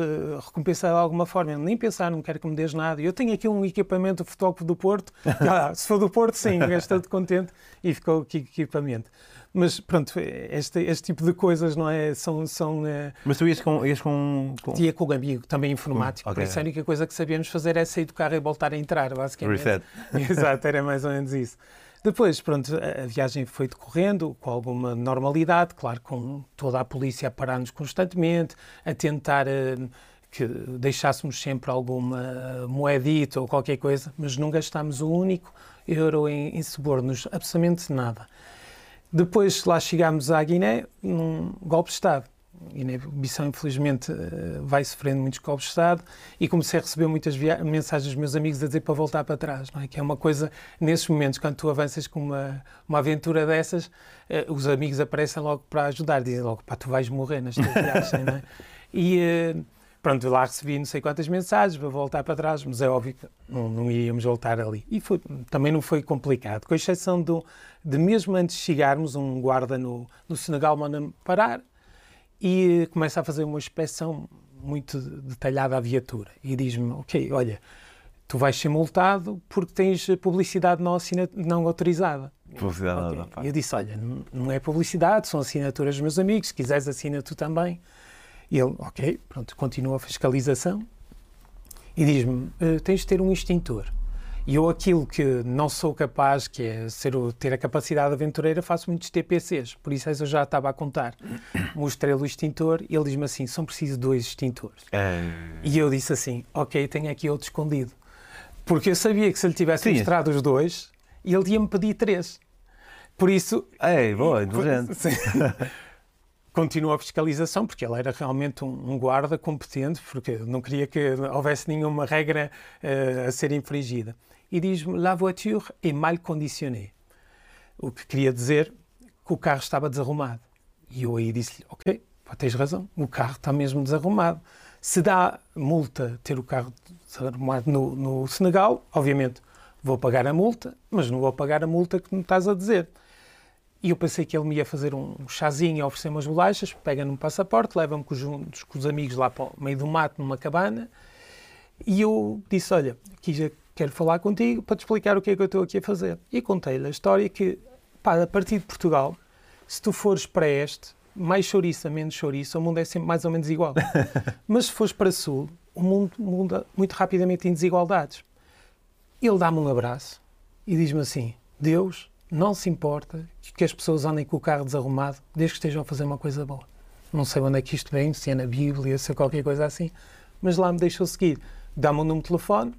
recompensar de alguma forma. Ele, nem pensar, não quero que me des nada. Eu tenho aqui um equipamento fotógrafo do Porto, Ah, se for do Porto, sim, eu estou todo contente, e ficou aqui equipamento. Mas pronto, este, este tipo de coisas, não é? São, são eh, Mas tu ias com. Ias com, com... Tinha com um amigo também informático, Hum, ok. por isso a única coisa que sabíamos fazer é sair do carro e voltar a entrar, basicamente. Reset. Exato, era mais ou menos isso. Depois, pronto, a viagem foi decorrendo com alguma normalidade, claro, com toda a polícia a parar-nos constantemente, a tentar eh, que deixássemos sempre alguma moedita ou qualquer coisa, mas não gastámos o único euro em, em subornos, absolutamente nada. Depois lá chegámos à Guiné, num golpe de Estado. Guiné-Bissau, infelizmente, eh, vai sofrendo muitos golpes de Estado e comecei a receber muitas mensagens dos meus amigos a dizer para voltar para trás, não é? Que é uma coisa, nesses momentos, quando tu avanças com uma, uma aventura dessas, eh, os amigos aparecem logo para ajudar, dizem logo, pá, tu vais morrer viagem, não é? E eh, pronto, lá recebi não sei quantas mensagens para voltar para trás, mas é óbvio que não, não iríamos voltar ali. E foi, também não foi complicado, com exceção do, de mesmo antes de chegarmos, um guarda no, no Senegal manda-me parar e começa a fazer uma inspeção muito detalhada à viatura e diz-me, ok, olha, tu vais ser multado porque tens publicidade não, não autorizada. Publicidade Ok. nada, pá. E eu disse, olha, não é publicidade, são assinaturas dos meus amigos, se quiseres assina tu também. E ele, ok, pronto, continua a fiscalização e diz-me, "Eh, tens de ter um extintor. E eu aquilo que não sou capaz, que é ser, ter a capacidade aventureira, faço muitos TPCs. Por isso eu já estava a contar. Mostrei-lhe o extintor e ele diz-me assim, são precisos dois extintores. É... E eu disse assim, ok, tenho aqui outro escondido. Porque eu sabia que se lhe tivesse Sim. mostrado os dois, ele ia-me pedir três. Por isso, Ei, boa, inteligente. Sim. Continua a fiscalização, porque ele era realmente um, guarda competente, porque não queria que houvesse nenhuma regra eh, a ser infringida. E diz-me: La voiture est mal conditionnée. O que queria dizer que o carro estava desarrumado. E eu aí disse-lhe: Ok, tens razão, o carro está mesmo desarrumado. Se dá multa ter o carro desarrumado no, no Senegal, obviamente vou pagar a multa, mas não vou pagar a multa que me estás a dizer. E eu pensei que ele me ia fazer um chazinho e oferecer umas bolachas, pega num passaporte, leva-me com, com os amigos lá para o meio do mato, numa cabana, e eu disse, olha, aqui já quero falar contigo para te explicar o que é que eu estou aqui a fazer. E contei-lhe a história que, pá, a partir de Portugal, se tu fores para este, mais chouriça, menos chouriça, o mundo é sempre mais ou menos igual. Mas se fores para sul, o mundo muda muito rapidamente em desigualdades. Ele dá-me um abraço e diz-me assim: Deus não se importa que as pessoas andem com o carro desarrumado desde que estejam a fazer uma coisa boa. Não sei onde é que isto vem, se é na Bíblia, se é qualquer coisa assim, mas lá me deixou seguir. Dá-me um número de telefone,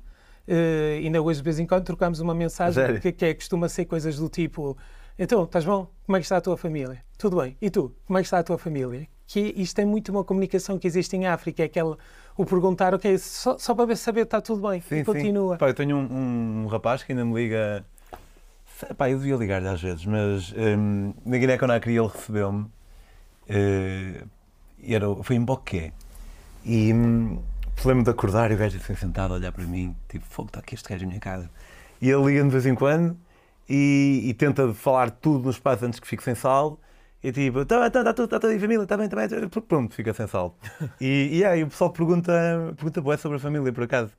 eh, ainda hoje de vez em quando trocamos uma mensagem que, que é, costuma ser coisas do tipo: Então, estás bom? Como é que está a tua família? Tudo bem. E tu? Como é que está a tua família? Que isto é muito uma comunicação que existe em África, é aquele, o perguntar, ok, só, só para ver saber está tudo bem. Sim, e continua. Sim. Pá, eu tenho um, um rapaz que ainda me liga. Pá, eu devia ligar-lhe às vezes, mas hum, na Guiné-Conakry ele recebeu-me. e era, foi em Boqué. E hum, lembro de acordar e o gajo assim sentado a olhar para mim, tipo, fogo, está aqui este gajo na minha casa. E ele liga-me de vez em quando e, e tenta falar tudo no espaço antes que fique sem sal. E tipo, está tá, tá, tudo, está tudo em família, está bem, está bem, pronto, fica sem sal. E, e aí o pessoal pergunta, pergunta bué sobre a família, por acaso.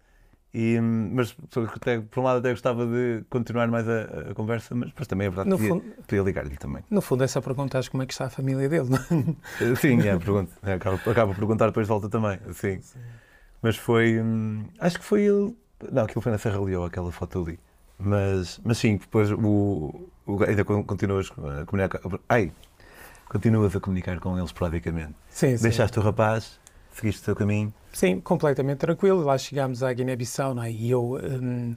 E, mas até, por um lado até gostava de continuar mais a, a conversa, mas depois também é verdade No que podia, podia ligar-lhe também. No fundo, é só perguntares como é que está a família dele. não é? Sim, é, pergunto. Acaba, acaba por perguntar depois de volta também. Sim. Mas foi. hum, acho que foi ele. Não, aquilo foi na Serra Leão, aquela foto ali. Mas, mas sim, depois o, o, ainda continuas a comunicar. Ai! Continuas a comunicar com eles esporadicamente. Sim, sim. Deixaste o rapaz, seguiste o teu caminho. Sim, completamente tranquilo. Lá chegámos à Guiné-Bissau é? e eu. Um,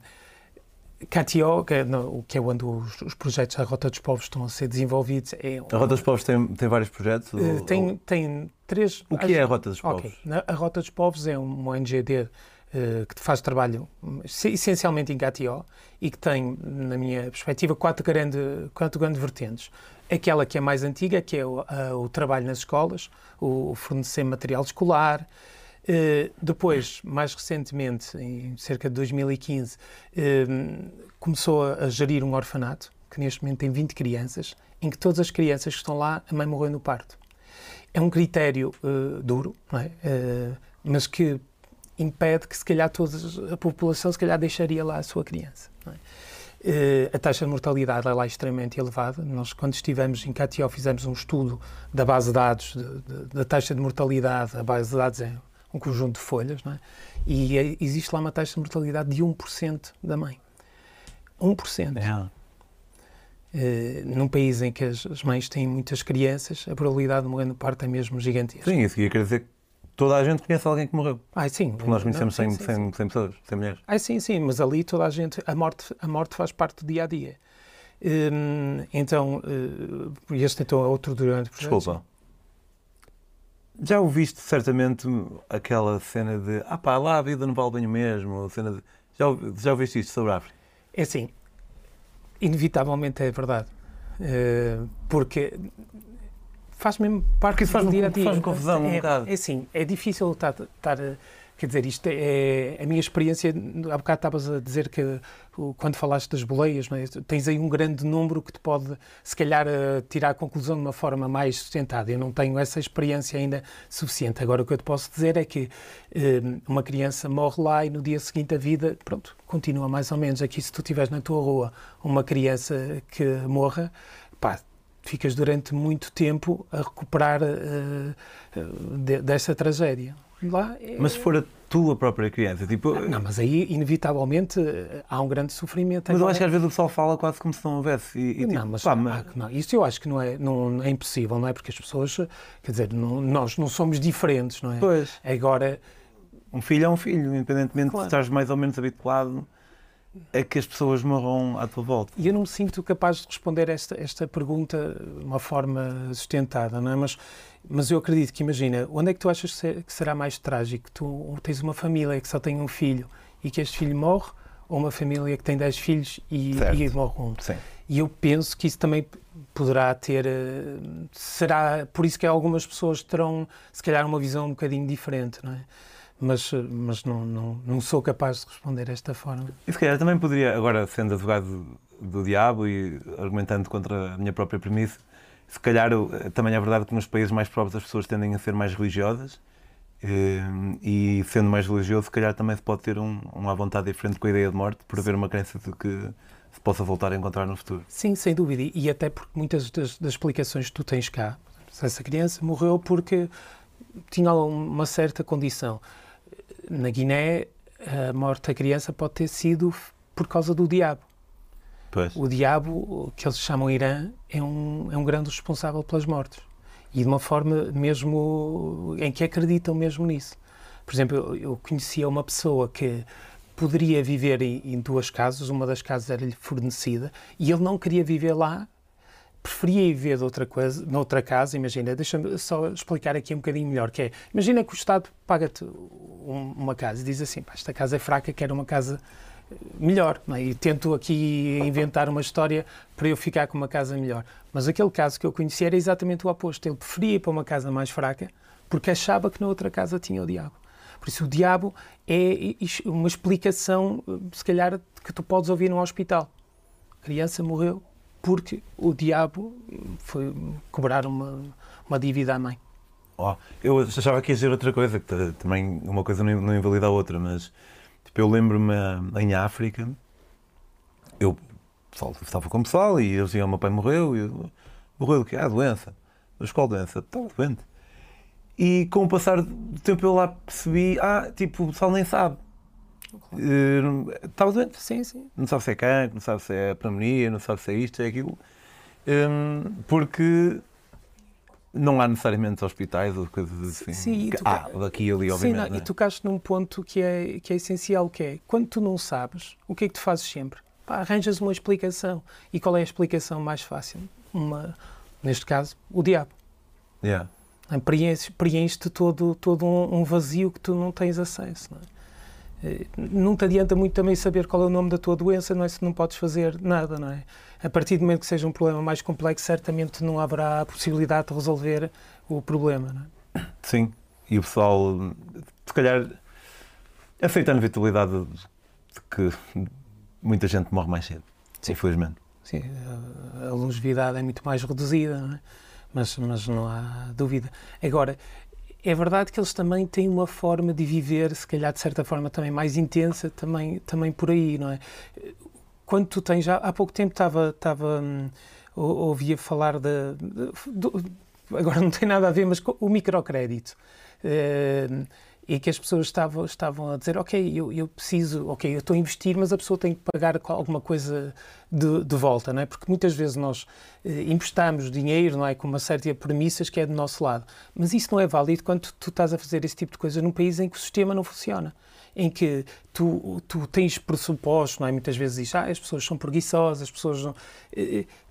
Catio, que é, no, que é onde os, os, projetos da Rota dos Povos estão a ser desenvolvidos. É. A Rota dos Povos tem, tem vários projetos? Uh, tem, ou... tem três. O que é a Rota dos Povos? Okay. A Rota dos Povos é uma ONGD uh, que faz trabalho essencialmente em Catio e que tem, na minha perspectiva, quatro, grande, quatro grandes vertentes. Aquela que é mais antiga, que é o, o trabalho nas escolas, o fornecer material escolar, Uh, depois, mais recentemente, em cerca de 2015, uh, começou a gerir um orfanato, que neste momento tem 20 crianças, em que todas as crianças que estão lá, a mãe morreu no parto. É um critério uh, duro, é? mas que impede que, se calhar, toda a população, se calhar, deixaria lá a sua criança. É? a taxa de mortalidade é lá extremamente elevada. Nós, quando estivemos em Catió, fizemos um estudo da base de dados, da taxa de mortalidade. A base de dados é um conjunto de folhas, não é? e é, existe lá uma taxa de mortalidade de 1% da mãe. 1%. É. Uh, num país em que as, as, mães têm muitas crianças, a probabilidade de morrer no parto é mesmo gigantesca. Sim, isso ia querer dizer que toda a gente conhece alguém que morreu. Ah, sim. Porque nós conhecemos 100, 100, 100, 100 pessoas, 100 mulheres. Ah, sim, sim, mas ali toda a gente, a morte, a morte faz parte do dia a dia. Um, então, uh, este então é outro durante. Desculpa. Já ouviste certamente aquela cena de ah pá, lá a vida não vale bem o mesmo, cena de, já, já ouviste isto sobre a África? É assim, inevitavelmente é verdade. Uh, porque faz mesmo parte porque do dia a dia. Faz-me confusão é, um bocado. É assim, é difícil estar, estar Quer dizer, isto é, é a minha experiência. Há bocado estavas a dizer que quando falaste das boleias, é? tens aí um grande número que te pode, se calhar, eh, tirar a conclusão de uma forma mais sustentada. Eu não tenho essa experiência ainda suficiente. Agora, o que eu te posso dizer é que eh, uma criança morre lá e no dia seguinte a vida, pronto, continua mais ou menos. Aqui, se tu tiveres na tua rua uma criança que morra, pá, ficas durante muito tempo a recuperar uh, de, dessa tragédia. Lá é... Mas se for a tua própria criança, tipo... Não, não, mas aí, inevitavelmente, há um grande sofrimento. Mas eu acho que às vezes o pessoal fala quase como se não houvesse. E, e, não, tipo, mas, pá, mas... não, isso eu acho que não é, não, é impossível, não é? Porque as pessoas, quer dizer, não, nós não somos diferentes, não é? Pois. Agora... Um filho é um filho, independentemente claro. de estás mais ou menos habituado a que as pessoas morram à tua volta. E eu não me sinto capaz de responder esta, esta pergunta de uma forma sustentada, não é? Mas mas eu acredito que, imagina, onde é que tu achas que será mais trágico? Tu tens uma família que só tem um filho e que este filho morre, ou uma família que tem 10 filhos e, e morre um? Sim. E eu penso que isso também poderá ter. Eh, será por isso que algumas pessoas terão, se calhar, uma visão um bocadinho diferente, não é? Mas, mas não, não, não sou capaz de responder desta forma. E se calhar também poderia, agora sendo advogado do, do diabo e argumentando contra a minha própria premissa, se calhar também é verdade que nos países mais pobres as pessoas tendem a ser mais religiosas eh, e sendo mais religioso, se calhar também se pode ter um, uma vontade diferente com a ideia de morte por haver uma crença de que se possa voltar a encontrar no futuro. Sim, sem dúvida. E até porque muitas das, das explicações que tu tens cá, essa criança morreu porque tinha uma certa condição. Na Guiné, a morte da criança pode ter sido por causa do diabo. Pois. O diabo, que eles chamam Irã, é um, é um grande responsável pelas mortes. E de uma forma mesmo em que acreditam mesmo nisso. Por exemplo, eu, conhecia uma pessoa que poderia viver em, duas casas, uma das casas era-lhe fornecida, e ele não queria viver lá, preferia viver de outra coisa, noutra casa, imagina, deixa-me só explicar aqui um bocadinho melhor, que é, imagina que o Estado paga-te um, uma casa e diz assim, esta casa é fraca, quero uma casa melhor. É? E tento aqui inventar uma história para eu ficar com uma casa melhor. Mas aquele caso que eu conheci era exatamente o oposto. Ele preferia ir para uma casa mais fraca porque achava que na outra casa tinha o diabo. Por isso, o diabo é uma explicação, se calhar, que tu podes ouvir num hospital. A criança morreu porque o diabo foi cobrar uma, uma dívida à mãe. Oh, eu achava que ia dizer outra coisa, que também uma coisa não invalida a outra, mas eu lembro-me em África, eu estava com o pessoal e eles diziam: o meu pai morreu. E eu, morreu do quê? Ah, doença. Mas qual doença? Estava doente. E com o passar do tempo eu lá percebi: ah, tipo, o pessoal nem sabe. Uh, estava doente. Sim, sim. Não sabe se é cancro, não sabe se é pneumonia, não sabe se é isto, é aquilo. Um, porque não há necessariamente hospitais ou coisas assim. Sim, que, há daqui e ali, obviamente. Sim, não, é? E tocaste num ponto que é, que é essencial, que é, quando tu não sabes, o que é que tu fazes sempre? Pá, arranjas uma explicação. E qual é a explicação mais fácil? Uma, neste caso, o diabo. Yeah. Preenche-te todo, todo um, vazio que tu não tens acesso. Não, é? Eh, não te adianta muito também saber qual é o nome da tua doença, não é? Se não podes fazer nada, não é? A partir do momento que seja um problema mais complexo, certamente não haverá a possibilidade de resolver o problema, não é? Sim, e o pessoal, se calhar, aceitando a vitalidade de que muita gente morre mais cedo, Sim. infelizmente. Sim, a longevidade é muito mais reduzida, não é? mas, mas não há dúvida. Agora, é verdade que eles também têm uma forma de viver, se calhar de certa forma também mais intensa, também, também por aí, não é? Quando tu tens, já há pouco tempo estava, estava hum, ouvia falar de, agora não tem nada a ver, mas o microcrédito. Uh, e que as pessoas estavam, estavam a dizer, ok, eu, eu preciso, ok, eu estou a investir, mas a pessoa tem que pagar alguma coisa de, de volta, não é? Porque muitas vezes nós eh, emprestamos dinheiro, não é? Com uma série de premissas que é do nosso lado. Mas isso não é válido quando tu estás a fazer esse tipo de coisa num país em que o sistema não funciona em que tu, tu tens pressupostos, não é? Muitas vezes diz, ah, as pessoas são preguiçosas, as pessoas não...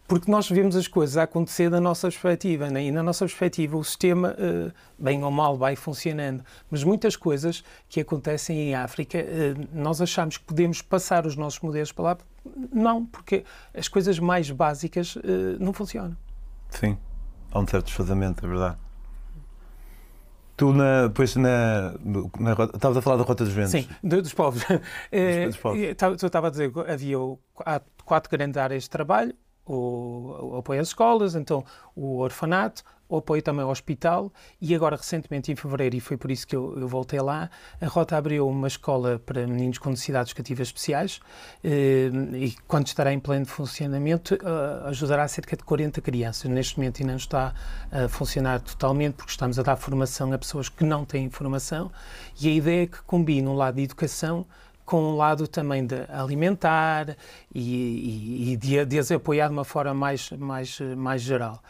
Eh, eh, porque nós vemos as coisas a acontecer da nossa perspectiva, né? e na nossa perspectiva o sistema, uh, bem ou mal, vai funcionando. Mas muitas coisas que acontecem em África, uh, nós achamos que podemos passar os nossos modelos para lá. Não, porque as coisas mais básicas uh, não funcionam. Sim, há um certo desfazamento, é verdade. Tu, na, depois, na, na, estavas a falar da Rota dos Ventos. Sim, dos povos. Dos, povos. Eu estava a dizer que havia quatro grandes áreas de trabalho o, o, apoio às escolas, então o orfanato, o apoio também ao hospital e agora recentemente em fevereiro, e foi por isso que eu, eu voltei lá, a Rota abriu uma escola para meninos com necessidades educativas especiais eh, e quando estará em pleno funcionamento eh, ajudará cerca de 40 crianças. Neste momento ainda não está a funcionar totalmente porque estamos a dar formação a pessoas que não têm formação e a ideia é que combine um lado de educação com um lado também de alimentar e, e, e de, de as apoiar de uma forma mais, mais, mais geral.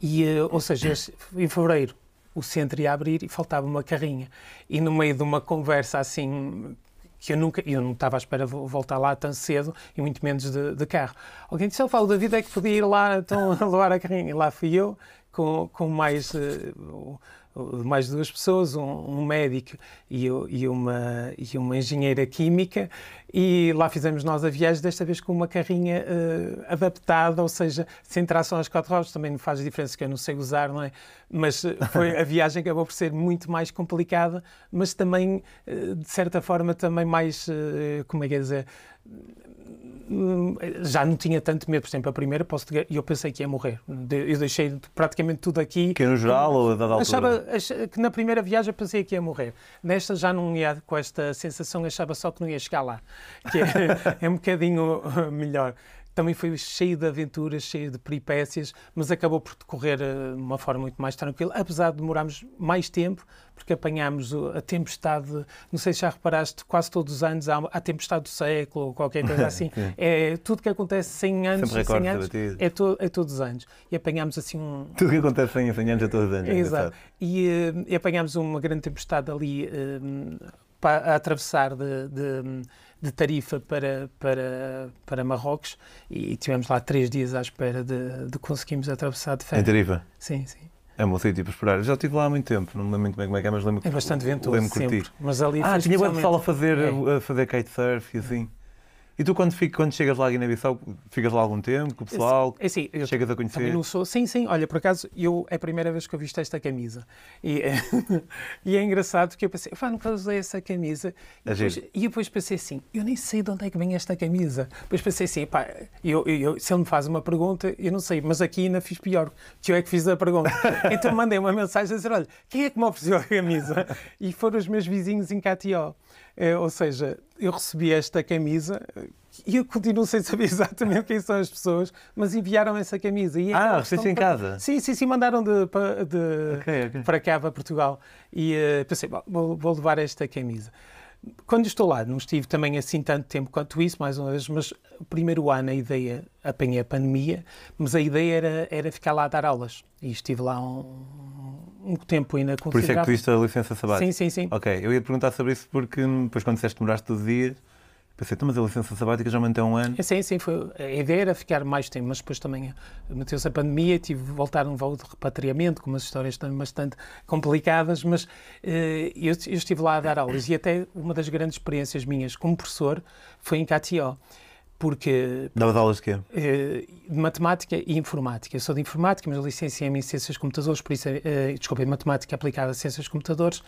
E, eh, ou seja, em fevereiro o centro ia abrir e faltava uma carrinha. E no meio de uma conversa assim que eu nunca, eu não estava à espera voltar lá tão cedo e muito menos de, de carro. Alguém disse, eu falo da vida é que podia ir lá então levar a carrinha. E lá fui eu com, com mais uh, mais duas pessoas, um, um médico e, e, uma, e uma engenheira química, e lá fizemos nós a viagem, desta vez com uma carrinha uh, adaptada, ou seja, sem tração às quatro rodas, também não faz diferença que eu não sei usar, não é? Mas eh, foi, a viagem acabou por ser muito mais complicada, mas também, uh, de certa forma, também mais, uh, como é que é dizer, já não tinha tanto medo. Por exemplo, a primeira, posso e eu pensei que ia morrer. Eu deixei praticamente tudo aqui. Que no geral ou a dada altura? Achava, achava, que na primeira viagem pensei que ia morrer. Nesta já não ia com esta sensação, achava só que não ia chegar lá. Que é, é um bocadinho melhor também foi cheio de aventuras, cheio de peripécias, mas acabou por decorrer eh, de uma forma muito mais tranquila, apesar de demorarmos mais tempo, porque apanhámos a tempestade, não sei se já reparaste, quase todos os anos há a tempestade do século ou qualquer coisa assim. é tudo que acontece 100 anos, 100 anos é, to, é todos os anos. E apanhámos assim um... Tudo que acontece 100, 100 anos é todos os anos. É Exato. E, eh, e, apanhámos uma grande tempestade ali um, eh, para, a atravessar de, de de Tarifa para, para, para Marrocos e tivemos lá três dias à espera de, de conseguirmos atravessar de ferro. Em Tarifa? Sim, sim. É um bom sítio para esperar. já estive lá há muito tempo, não me lembro muito bem como é que é, mas lembro É bastante ventoso, lembro sempre. Mas ali ah, tinha especialmente... pessoal a fazer, é. a fazer kitesurf e assim. E tu, quando, fico, quando chegas lá a Guiné-Bissau, ficas lá algum tempo com o pessoal? É, sim, eu chegas a conhecer? Também não sou. Sim, sim. Olha, por acaso, eu, é a primeira vez que eu visto esta camisa. E, e é engraçado porque eu pensei, pá, nunca usei essa camisa. E depois, e depois pensei assim, eu nem sei de onde é que vem esta camisa. Depois pensei assim, pá, eu, eu, se ele me faz uma pergunta, eu não sei, mas aqui ainda fiz pior, que eu é que fiz a pergunta. então mandei uma mensagem a dizer, olha, quem é que me ofereceu a camisa? E foram os meus vizinhos em Catió. É, ou seja, eu recebi esta camisa e eu continuo sem saber exatamente quem são as pessoas, mas enviaram essa camisa. E é ah, recebeste em casa? Sim, sim, sim, mandaram de, de okay, okay. para cá, para Portugal. E uh, pensei, bom, vou, vou, levar esta camisa. quando estou lá, não estive também assim tanto tempo quanto isso, mais uma vez, mas o primeiro ano a ideia, apanhei a pandemia, mas a ideia era, era ficar lá a dar aulas. E estive lá um, um tempo ainda Por isso é que pediste a licença sabática? Sim, sim, sim. Ok, eu ia perguntar sobre isso porque depois quando disseste que demoraste 12 dias, pensei, então, mas a licença sabática já mantém um ano. É, sim, sim, foi, a ideia era ficar mais tempo, mas depois também meteu-se a pandemia, tive de voltar um voo de repatriamento, com umas histórias também bastante complicadas, mas eh, eu, eu estive lá a dar aulas e até uma das grandes experiências minhas como professor foi em Catió porque... Davas aulas de quê? Eh, de matemática e informática. Eu sou de informática, mas licenciei-me em ciências de computadores, por isso, uh, desculpa, matemática aplicada a ciências de computadores,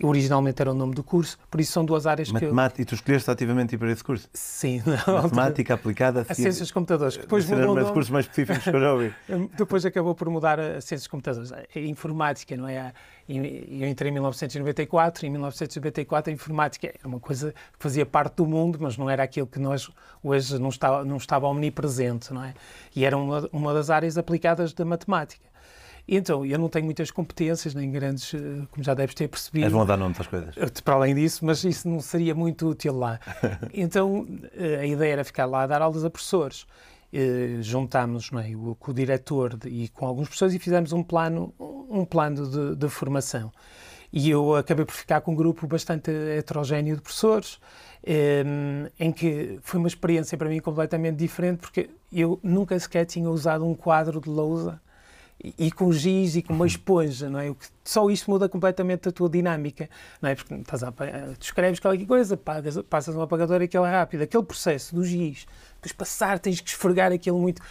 originalmente era o nome do curso, por isso são duas áreas Matemática, que eu... E tu escolheste ativamente ir para esse curso? Sim. Matemática aplicada a ciências de computadores. Depois mudou mais cursos mais específicos que eu já ouvi. depois acabou por mudar a ciências de computadores. A informática, não é? Eu entrei em 1994, em 1994 a informática era uma coisa que fazia parte do mundo, mas não era aquilo que nós hoje não estava, não estava omnipresente, não é? E era uma, uma das áreas aplicadas da matemática. Então, eu não tenho muitas competências, nem grandes, eh, como já deves ter percebido. És bom a dar nomes às coisas. Eh, para além disso, mas isso não seria muito útil lá. Então, eh, a ideia era ficar lá a dar aulas a professores. Juntámos não é, com o diretor e com alguns professores e fizemos um plano, um plano de, de formação. E eu acabei por ficar com um grupo bastante heterogéneo de professores, em que foi uma experiência para mim completamente diferente, porque eu nunca sequer tinha usado um quadro de lousa e com giz e com uma esponja, não é? O que, só isto muda completamente a tua dinâmica, não é? Porque estás a, tu escreves qualquer coisa, pagas, passas um apagador e aquilo é rápido. Aquele processo do giz, depois passar, tens que esfregar aquilo muito.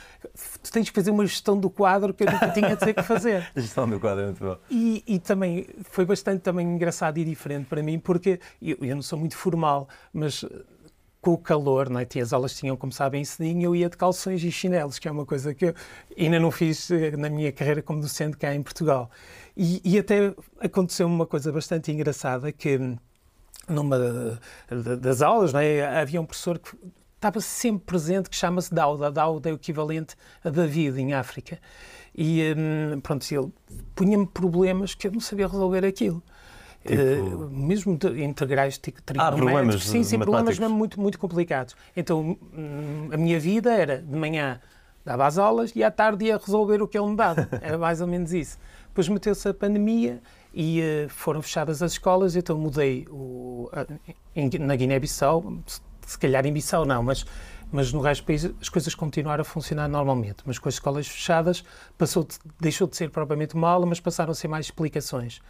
Tu tens que fazer uma gestão do quadro que eu nunca tinha de ter que fazer. a gestão do quadro é muito bom. E, e, também foi bastante também engraçado e diferente para mim, porque eu, eu não sou muito formal, mas com o calor, não é? as aulas tinham, como sabem, cedinho, eu ia de calções e chinelos, que é uma coisa que eu ainda não fiz eh, na minha carreira como docente cá em Portugal. E, e até aconteceu uma coisa bastante engraçada, que numa das aulas não é? havia um professor que estava sempre presente, que chama-se Dauda. Dauda é o equivalente a David em África. E hum, pronto, ele punha-me problemas que eu não sabia resolver aquilo. Tipo... Uh, mesmo integrais trigonométricos. Ah, problemas Sim, sim, problemas mesmo muito, muito complicados. Então, hum, a minha vida era, de manhã dava as aulas e à tarde ia resolver o que ele me dava. Era mais ou menos isso. Depois meteu-se a pandemia e uh, foram fechadas as escolas, então mudei o, a, em, na Guiné-Bissau, se calhar em Bissau não, mas mas no resto do país as coisas continuaram a funcionar normalmente. Mas com as escolas fechadas passou de, deixou de ser propriamente uma aula, mas passaram a ser mais explicações.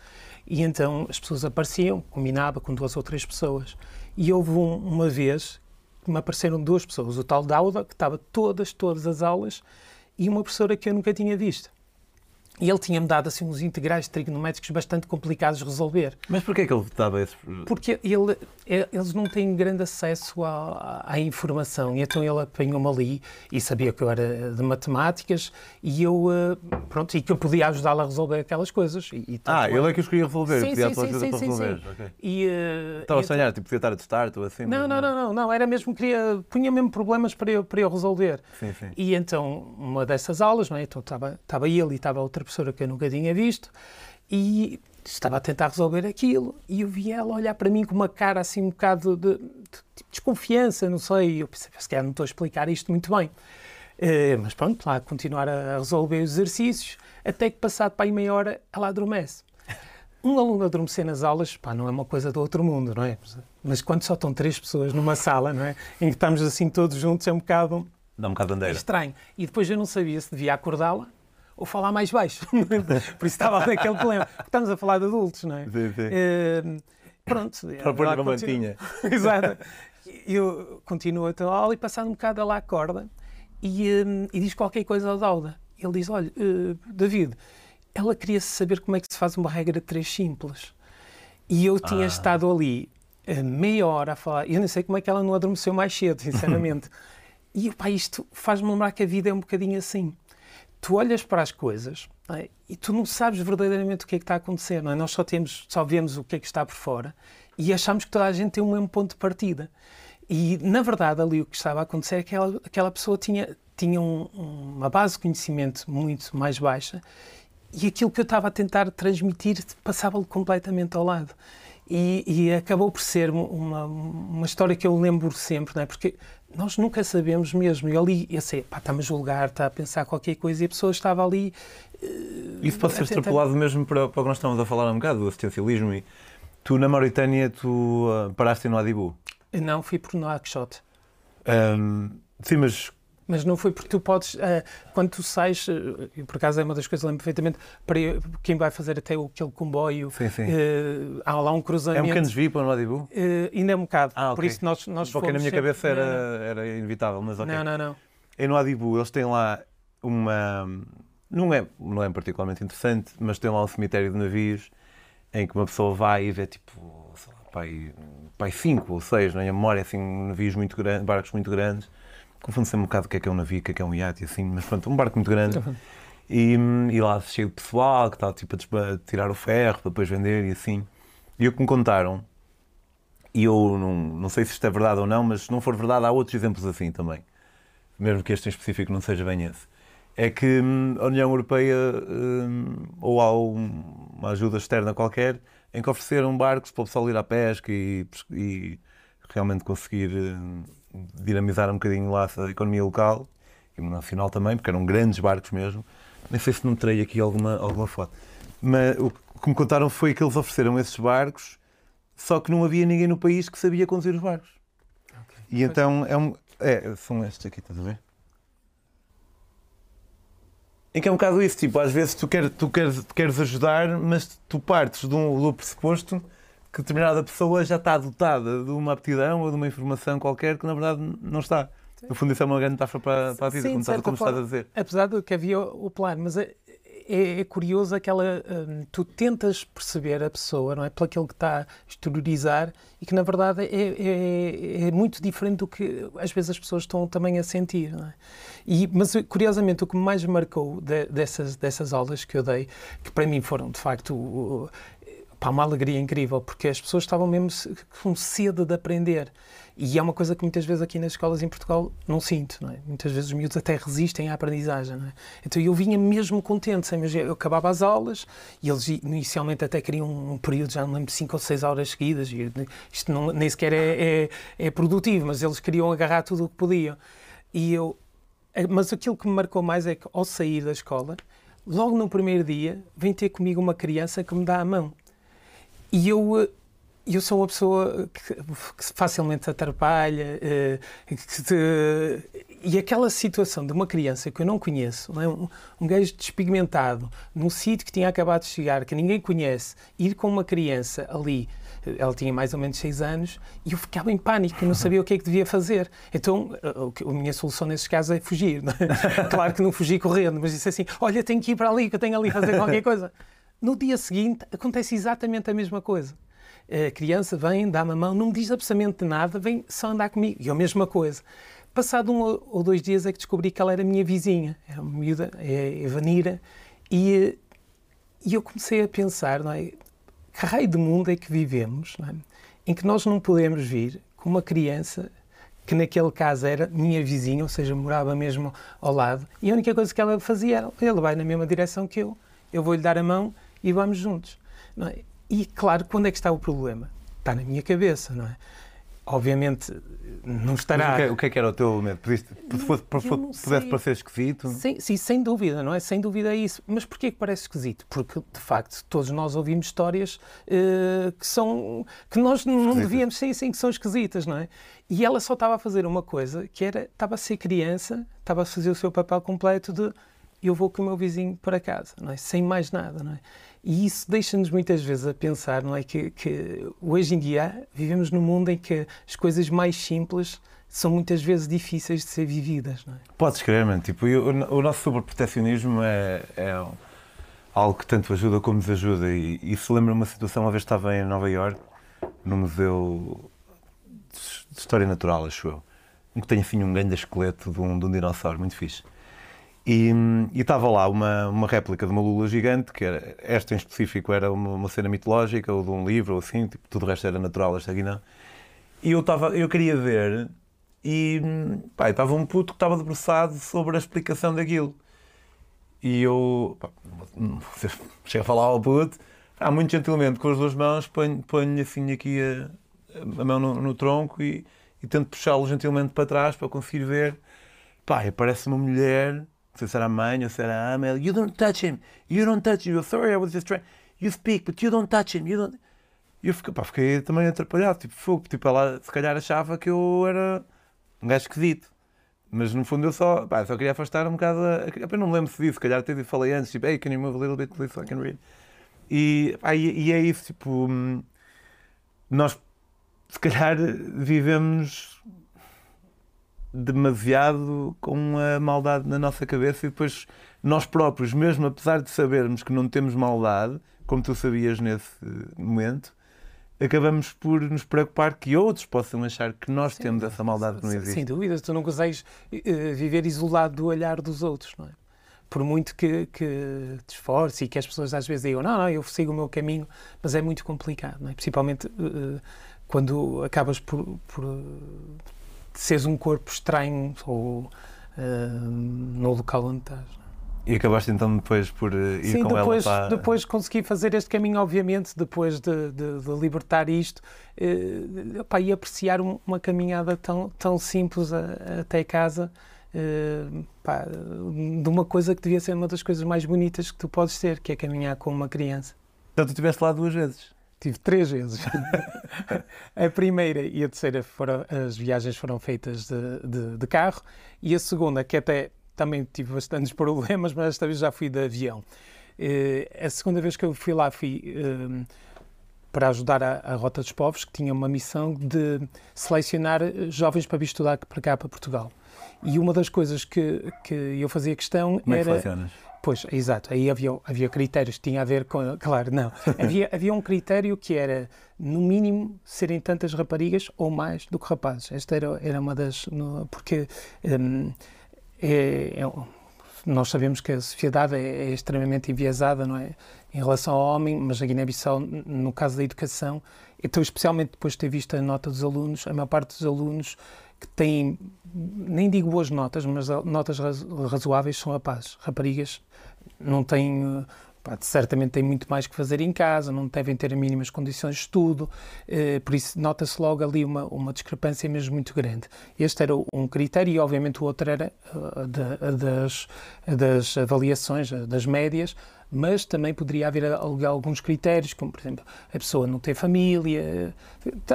E então as pessoas apareciam, combinava com duas ou três pessoas. E houve um, uma vez que me apareceram duas pessoas, o tal Dauda, que estava todas, todas as aulas, e uma professora que eu nunca tinha visto. E ele tinha-me dado assim uns integrais trigonométricos bastante complicados de resolver. Mas porquê que ele dava esse... Porque ele, é, eles não têm grande acesso à, à informação. E então ele apanhou-me ali e sabia que eu era de matemáticas e eu, eh, pronto, e que eu podia ajudá-lo a resolver aquelas coisas. E, e ah, ele é que os queria resolver, sim, podia sim, sim, sim, para resolver. Sim. Okay. E, uh, Estava a sonhar, tipo, podia estar a testar ou assim? Não, não, não, não, não, era mesmo, queria, punha mesmo problemas para eu, para eu resolver. Sim, sim. E então, uma dessas aulas, não é? então estava, estava ele e estava outra professora que eu nunca tinha visto, e estava a tentar resolver aquilo e eu vi ela olhar para mim com uma cara assim um bocado de, de, de desconfiança, não sei, eu pensei, se calhar não estou a explicar isto muito bem. Uh, mas pronto, lá continuar a resolver os exercícios, até que passado para aí meia hora ela adormece. Um aluno adormecer nas aulas, pá, não é uma coisa do outro mundo, não é? Mas quando só estão três pessoas numa sala, não é? Em que estamos assim todos juntos, é um bocado... Dá um bocado de bandeira. Estranho. E depois eu não sabia se devia acordá-la ou falar mais baixo. Por isso estava naquele problema. Estamos a falar de adultos, não é? Sim, sim. Uh, pronto. Para pôr uma mantinha. Exato. Eu continuo a tua aula e passado um bocado ela acorda e, um, e diz qualquer coisa ao Dauda. Ele diz, olha, uh, David, ela queria saber como é que se faz uma regra de três simples. E eu tinha ah. estado ali uh, meia hora a falar. Eu não sei como é que ela não adormeceu mais cedo, sinceramente. e pá, isto faz-me lembrar que a vida é um bocadinho assim tu olhas para as coisas é? e tu não sabes verdadeiramente o que é que está a acontecer, não é? Nós só temos, só vemos o que é que está por fora e achamos que toda a gente tem o mesmo ponto de partida. E, na verdade, ali o que estava a acontecer é que aquela, aquela pessoa tinha, tinha um, uma base de conhecimento muito mais baixa e aquilo que eu estava a tentar transmitir passava-lhe completamente ao lado. E, e acabou por ser uma, uma história que eu lembro sempre, não é? Porque nós nunca sabemos mesmo. E ali, eu sei, pá, está-me a julgar, está a pensar qualquer coisa, e a pessoa estava ali. Uh, Isso pode ser extrapolado mesmo para, para o que nós estamos a falar um bocado, do assistencialismo. E tu, na Mauritânia, tu uh, paraste no Adibu? Não, fui por Nouakchott. Um, sim, mas mas não foi porque tu podes, uh, quando tu sais, uh, por acaso é uma das coisas que lembro perfeitamente, para quem vai fazer até aquele comboio, sim, sim. Uh, há lá um cruzamento. É um bocado desvio para o Adibu? Uh, ainda é um bocado, ah, okay. por isso nós, nós Porque na minha sempre... cabeça era, era inevitável, mas ok. Não, não, não. E no Adibu eles têm lá uma... Não é, não é particularmente interessante, mas tem lá um cemitério de navios em que uma pessoa vai e vê tipo, sei lá, pai, pai cinco ou seis, não é? A memória, assim, navios muito grandes, barcos muito grandes confundo sempre um bocado o que é que é um navio, o que é que é um iate, assim, mas pronto, um barco muito grande. E, e lá cheio de pessoal que está tipo a tirar o ferro para depois vender e assim. E o que me contaram, e eu não, não sei se isto é verdade ou não, mas se não for verdade, há outros exemplos assim também, mesmo que este em específico não seja bem esse. É que hum, a União Europeia, hum, ou há uma ajuda externa qualquer, em que ofereceram barcos para o pessoal ir à pesca e, e realmente conseguir hum, dinamizar um bocadinho lá a economia local e nacional também, porque eram grandes barcos mesmo. Nem sei se não terei aqui alguma, alguma foto. Mas o que me contaram foi que eles ofereceram esses barcos, só que não havia ninguém no país que sabia conduzir os barcos. Okay. E então é um. É, são estes aqui, estás a ver? Em que é um bocado isso, tipo, às vezes tu, quer, tu queres, queres ajudar, mas tu partes do, do pressuposto que determinada pessoa já está dotada de uma aptidão ou de uma informação qualquer que na verdade não está. No fundo, isso é uma grande metáfora para, para a vida, Sim, como, estás, como estás a dizer. Apesar de que havia o plano, mas é, é, é curioso aquela. Hum, tu tentas perceber a pessoa, não é? Pelo aquilo que está a exteriorizar e que na verdade é, é, é, muito diferente do que às vezes as pessoas estão também a sentir, não é? E, mas curiosamente o que mais me marcou de, dessas, dessas aulas que eu dei, que para mim foram de facto pá, uma alegria incrível, porque as pessoas estavam mesmo com sede de aprender. E é uma coisa que muitas vezes aqui nas escolas em Portugal não sinto, não é? Muitas vezes os miúdos até resistem à aprendizagem, é? Então eu vinha mesmo contente, eu acabava as aulas e eles inicialmente até queriam um período, já não lembro, 5 ou 6 horas seguidas, e isto não, nem sequer é, é, é produtivo, mas eles queriam agarrar tudo o que podiam. E eu, mas aquilo que me marcou mais é que ao sair da escola, logo no primeiro dia, vem ter comigo uma criança que me dá a mão. E eu, eh, eu sou uma pessoa que, que facilmente atrapalha, eh, que e aquela situação de uma criança que eu não conheço, não é? um, um gajo despigmentado, num sítio que tinha acabado de chegar, que ninguém conhece, ir com uma criança ali, eh, ela tinha mais ou menos 6 anos, e eu ficava em pânico, eu não sabia o que é que devia fazer. Então, a, a minha solução nesses casos é fugir. É? Claro que não fugi correndo, mas disse assim: olha, tenho que ir para ali, que eu tenho ali a fazer qualquer coisa. No dia seguinte acontece exatamente a mesma coisa. A criança vem, dá-me a mão, não me diz absolutamente nada, vem só andar comigo. E a mesma coisa. Passado um ou dois dias é que descobri que ela era minha vizinha, é uma miúda, é Evanira, e, e eu comecei a pensar, não é? Que raio de mundo é que vivemos, é? em que nós não podemos vir com uma criança que naquele caso era minha vizinha, ou seja, morava mesmo ao lado, e a única coisa que ela fazia era, ele vai na mesma direção que eu, eu vou-lhe dar a mão e vamos juntos. É? E, claro, quando é que está o problema? Está na minha cabeça, não é? Obviamente, não estará. O que, é, o que, é, que era o teu medo? Pediste, se fosse, pudesse parecer esquisito? Sim, sim, sem dúvida, não é? Sem dúvida é isso. Mas porquê que parece esquisito? Porque, de facto, todos nós ouvimos histórias uh, que são. que nós não devíamos. Sim, sim, que são esquisitas, não é? E ela só estava a fazer uma coisa que era. estava a ser criança, estava a fazer o seu papel completo de eu vou com o meu vizinho para casa, não é? Sem mais nada, não é? E isso deixa-nos muitas vezes a pensar, não é? Que, que, hoje em dia vivemos num mundo em que as coisas mais simples são muitas vezes difíceis de ser vividas, não é? Podes crer, mano. Tipo, o, o nosso sobreprotecionismo é, é algo que tanto ajuda como desajuda. E isso lembra uma situação, uma vez estava em Nova York, no Museu de História Natural, acho eu, que tem assim um grande esqueleto de um, de um dinossauro, muito fixe. E, estava lá uma, uma réplica de uma lula gigante, que era, esta em específico era uma, uma, cena mitológica ou de um livro ou assim, tipo, tudo o resto era natural, esta aqui não. E eu, tava, eu queria ver e pá, estava um puto que estava debruçado sobre a explicação daquilo. E eu pá, cheguei a falar ao puto, Há muito gentilmente, com as duas mãos, ponho, ponho assim aqui a, a mão no, no tronco e, e tento puxá-lo gentilmente para trás para conseguir ver. Pá, aparece uma mulher, se a mãe ou se era a ama, You don't touch him, you don't touch him, sorry, I was just trying. You speak, but you don't touch him, you don't. E eu fiquei, pá, fiquei também atrapalhado, tipo, fogo. Tipo, ela se calhar achava que eu era um gajo esquisito. Mas no fundo eu só, pá, só queria afastar um bocado a. eu não me lembro se disse, se calhar até falei antes, tipo, hey, can you move a little bit so I can read? E, pá, e, e é isso, tipo, nós se calhar vivemos demasiado com a maldade na nossa cabeça e depois nós próprios, mesmo apesar de sabermos que não temos maldade, como tu sabias nesse momento, acabamos por nos preocupar que outros possam achar que nós Sim. temos essa maldade que não existe. Sem dúvida, tu não consegues uh, viver isolado do olhar dos outros, não é? Por muito que, que te esforce e que as pessoas às vezes digam, não, não, eu sigo o meu caminho, mas é muito complicado, não é? Principalmente uh, quando acabas por, por seres um corpo estranho ou uh, no local onde estás. E acabaste então depois por ir Sim, com depois, ela para... depois consegui fazer este caminho, obviamente, depois de, de, de libertar isto uh, pá, e apreciar uma caminhada tão, tão simples a, até casa uh, pá, de uma coisa que devia ser uma das coisas mais bonitas que tu podes ter, que é caminhar com uma criança. Então tu estiveste lá duas vezes? Tive três vezes. a primeira e a terceira foram, as viagens foram feitas de, de, de, carro e a segunda, que até também tive bastantes problemas, mas esta vez já fui de avião. Uh, a segunda vez que eu fui lá fui uh, para ajudar a, a, Rota dos Povos, que tinha uma missão de selecionar jovens para vir estudar para cá, para Portugal. E uma das coisas que, que eu fazia questão Como era. É que? Pois, exato. Aí havia, havia critérios que tinham a ver com. Claro, não. Havia, havia um critério que era, no mínimo, serem tantas raparigas ou mais do que rapazes. Esta era, era uma das. No, porque um, é, é, nós sabemos que a sociedade é, é, extremamente enviesada, não é? Em relação ao homem, mas a Guiné-Bissau, no caso da educação, então, especialmente depois de ter visto a nota dos alunos, a maior parte dos alunos que têm, nem digo boas notas, mas notas razoáveis são rapazes. Raparigas não têm, certamente têm muito mais que fazer em casa, não devem ter as mínimas condições de estudo, eh, por isso nota-se logo ali uma, uma discrepância mesmo muito grande. Este era um critério e, obviamente, o outro era uh, de, das, das avaliações, das médias, mas também poderia haver alguns critérios, como por exemplo a pessoa não ter família,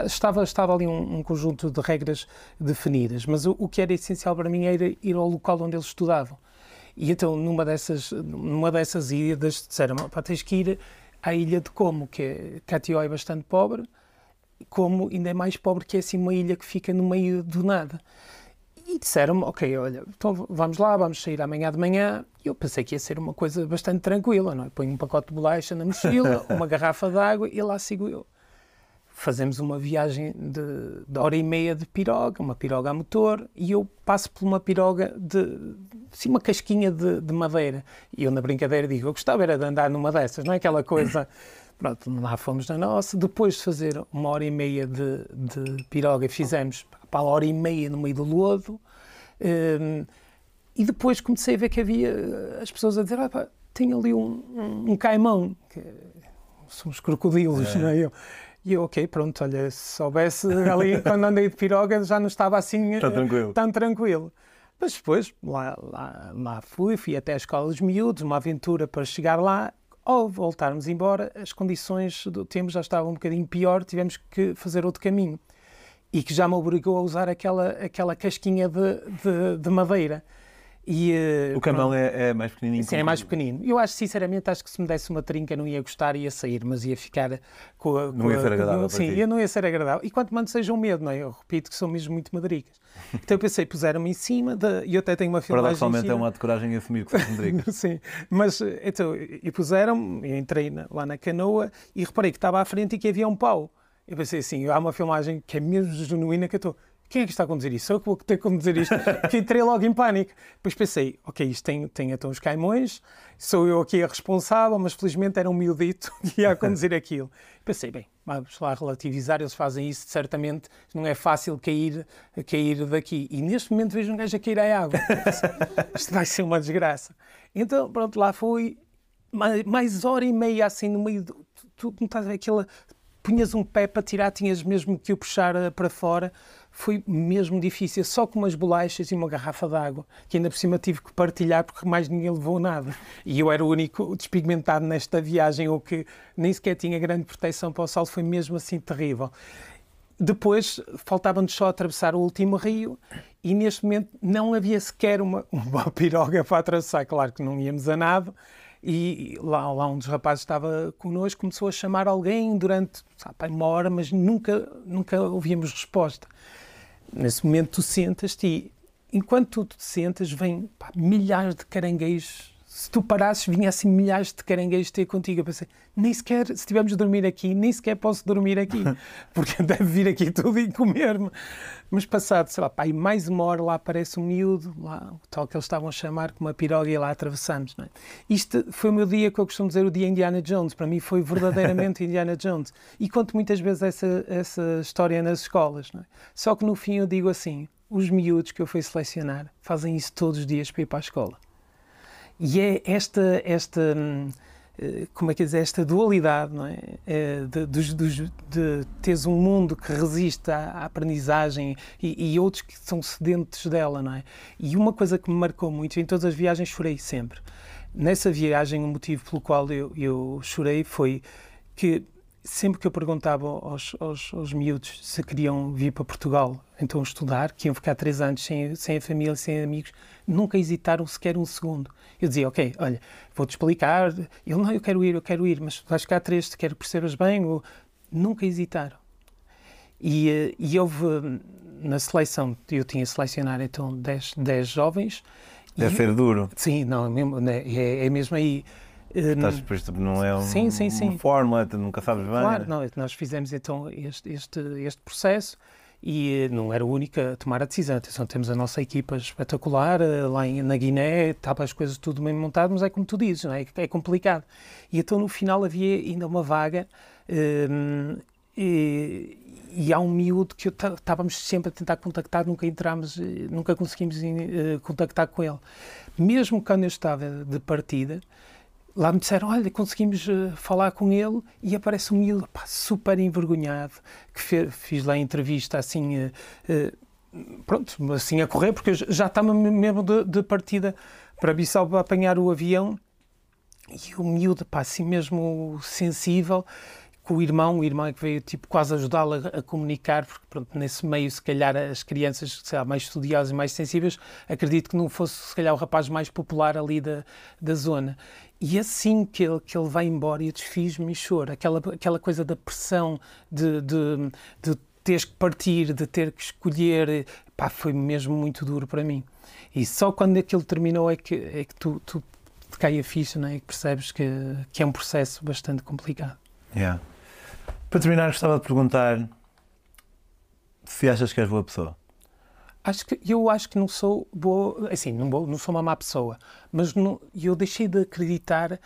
estava, estava ali um, um conjunto de regras definidas, mas o, o, que era essencial para mim era ir ao local onde eles estudavam. E então, numa dessas, numa dessas idas, disseram: pá, tens que ir à ilha de Como, que é, Catió é bastante pobre, Como ainda é mais pobre, que é assim uma ilha que fica no meio do nada. E disseram-me, ok, olha, então vamos lá, vamos sair amanhã de manhã. E eu pensei que ia ser uma coisa bastante tranquila, não é? Ponho um pacote de bolacha na mochila, uma garrafa de água e lá sigo eu. Fazemos uma viagem de, de, hora e meia de piroga, uma piroga a motor, e eu passo por uma piroga de, assim, uma casquinha de, de madeira. E eu, na brincadeira, digo, eu gostava era de andar numa dessas, não é aquela coisa... Pronto, lá fomos na nossa. Depois de fazer uma hora e meia de, de piroga, fizemos para a hora e meia no meio do lodo. Um, e depois comecei a ver que havia as pessoas a dizer: ah, tem ali um, um, um caimão, que são os crocodilos, é. não é? Eu, e eu, ok, pronto, olha, se soubesse ali quando andei de piroga já não estava assim tão tranquilo. Tão tranquilo. Mas depois lá, lá, lá fui, fui até a escola dos miúdos, uma aventura para chegar lá. Ao voltarmos embora, as condições do tempo já estavam um bocadinho pior, tivemos que fazer outro caminho e que já me obrigou a usar aquela, aquela casquinha de, de, de madeira. E, uh, o camão é, é, mais pequenininho? Sim, é mais pequenino. Eu acho, sinceramente, acho que se me desse uma trinca não ia gostar, ia sair, mas ia ficar com a... não ia ser agradável Sim, eu não ia ser agradável. E quanto mais seja um medo, não é? Eu repito que são mesmo muito madricas. Então eu pensei, puseram-me em cima, de, e eu até tenho uma filmagem Paradoxalmente é um ato de coragem assumir que são madricas. sim, mas então, e puseram-me, eu entrei na, lá na canoa e reparei que estava à frente e que havia um pau. Eu pensei assim, há uma filmagem que é mesmo genuína que eu estou. Quem é que está a conduzir isto? Sou eu que vou ter que conduzir isto. que entrei logo em pânico. Depois pensei, ok, isto tem, tem então os caimões, sou eu aqui a responsável, mas felizmente era um miudito que ia a conduzir aquilo. Pensei, bem, vamos lá relativizar, eles fazem isso, certamente não é fácil cair, cair daqui. E neste momento vejo um gajo a cair à água. isto vai ser uma desgraça. Então, pronto, lá fui, mais, mais hora e meia assim no meio. Do, tu não estás a ver aquela. Punhas um pé para tirar, tinhas mesmo que o puxar uh, para fora. Foi mesmo difícil, só com umas bolachas e uma garrafa de água, que ainda por cima tive que partilhar porque mais ninguém levou nada. E eu era o único despigmentado nesta viagem, ou que nem sequer tinha grande proteção para o sol, foi mesmo assim terrível. Depois faltava-nos só atravessar o último rio e neste momento não havia sequer uma, uma piroga para atravessar. Claro que não íamos a nada. E lá, lá um dos rapazes estava connosco, começou a chamar alguém durante sabe, uma hora, mas nunca, nunca ouvíamos resposta. Nesse momento tu sentas-te e enquanto tu te sentas, vêm milhares de caranguejos se tu parasses, vinha assim milhares de caranguejos ter contigo. Eu pensei, nem sequer, se estivermos a dormir aqui, nem sequer posso dormir aqui, porque deve vir aqui tudo e comer-me. Mas passado, sei lá, pá, e mais uma hora lá aparece um miúdo, lá, o tal que eles estavam a chamar, com uma piroga e lá atravessamos. Não é? Isto foi o meu dia, que eu costumo dizer, o dia Indiana Jones. Para mim foi verdadeiramente Indiana Jones. E conto muitas vezes essa, essa história nas escolas. É? Só que no fim eu digo assim, os miúdos que eu fui selecionar fazem isso todos os dias para ir para a escola. E é esta, esta hum, eh, como é que dizer, esta dualidade, não é? Eh, de, de, de, de teres um mundo que resiste à, à aprendizagem e, e, outros que são sedentes dela, não é? E uma coisa que me marcou muito, em todas as viagens chorei sempre. Nessa viagem, o motivo pelo qual eu, eu chorei foi que sempre que eu perguntava aos, aos, aos miúdos se queriam vir para Portugal, então estudar, que iam ficar três anos sem, sem a família, sem amigos, nunca hesitaram sequer um segundo. Eu dizia, ok, olha, vou-te explicar. Ele, não, eu quero ir, eu quero ir, mas vais ficar três, te quero que percebas bem. Ou... Nunca hesitaram. E, eh, e houve, na seleção, eu tinha selecionar então 10, 10 jovens. Deve ser duro. Sim, não, é mesmo, né, é, é mesmo aí. Eh, Estás, não é um, sim, sim, sim. uma fórmula, nunca sabes bem. Claro, não, nós fizemos então este, este, este processo e não era o único a tomar a decisão. Atenção, temos a nossa equipa espetacular eh, lá em, na Guiné, estava as coisas tudo bem montado, mas é como tu dizes, não é? é complicado. E então no final havia ainda uma vaga um, ehm, e, e, há um miúdo que estávamos sempre a tentar contactar, nunca entramos, eh, nunca conseguimos uh, contactar com ele. Mesmo quando eu estava de partida, lá me disseram, olha, conseguimos uh, falar com ele e aparece um miúdo pá, super envergonhado, que fez, fiz lá a entrevista assim, uh, uh, pronto, assim a correr, porque já estava mesmo de, de partida para Bissau para apanhar o avião e o miúdo, pá, assim mesmo sensível, com o irmão, o irmão é que veio tipo quase ajudá-lo a, a, comunicar, porque pronto, nesse meio, se calhar as crianças sei lá, mais estudiosas e mais sensíveis, acredito que não fosse se calhar o rapaz mais popular ali da, da zona. E assim que ele, que ele vai embora, eu desfiz-me e choro. Aquela, aquela coisa da pressão de, de, de teres que partir, de ter que escolher, pá, foi mesmo muito duro para mim. E só quando aquilo terminou é que, é que tu, tu te cai a ficha, não é? E percebes que, que é um processo bastante complicado. Yeah. Para terminar, gostava de perguntar se achas que és boa pessoa. Acho que, eu acho que não sou boa, assim, não, não sou uma má pessoa, mas não, eu deixei de acreditar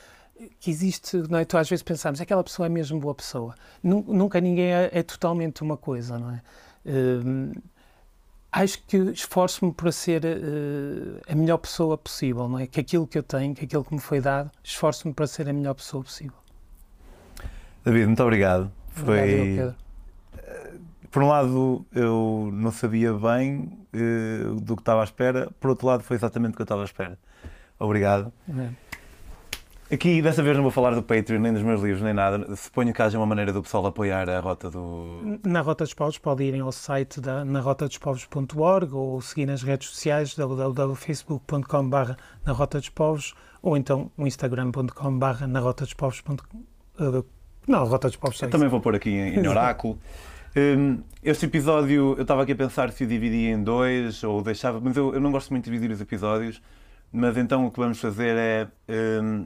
que existe, não é? Tu às vezes pensamos, aquela pessoa é mesmo boa pessoa. Nunca ninguém é, é totalmente uma coisa, não é? Uh, acho que esforço-me para ser uh, a melhor pessoa possível, não é? Que aquilo que eu tenho, que aquilo que me foi dado, esforço-me para ser a melhor pessoa possível. David, muito obrigado. Foi. Eh, por um lado, eu não sabia bem uh, do que estava à espera, por outro lado, foi exatamente o que eu estava à espera. Obrigado. É. Aqui, dessa vez, não vou falar do Patreon, nem dos meus livros, nem nada. Suponho que haja uma maneira do pessoal apoiar a Rota do. Na Rota dos Povos, pode irem ao site da narotadospovos.org ou seguir nas redes sociais www.facebook.com.br na Rota dos Povos ou então o instagram.com.br na Rota dos Povos. Não, Rota dos Povos. Eu também vou pôr aqui em, em oráculo. Um, este episódio, eu estava aqui a pensar se o dividia em dois ou deixava, mas eu, eu, não gosto muito de dividir os episódios. Mas então o que vamos fazer é. Um,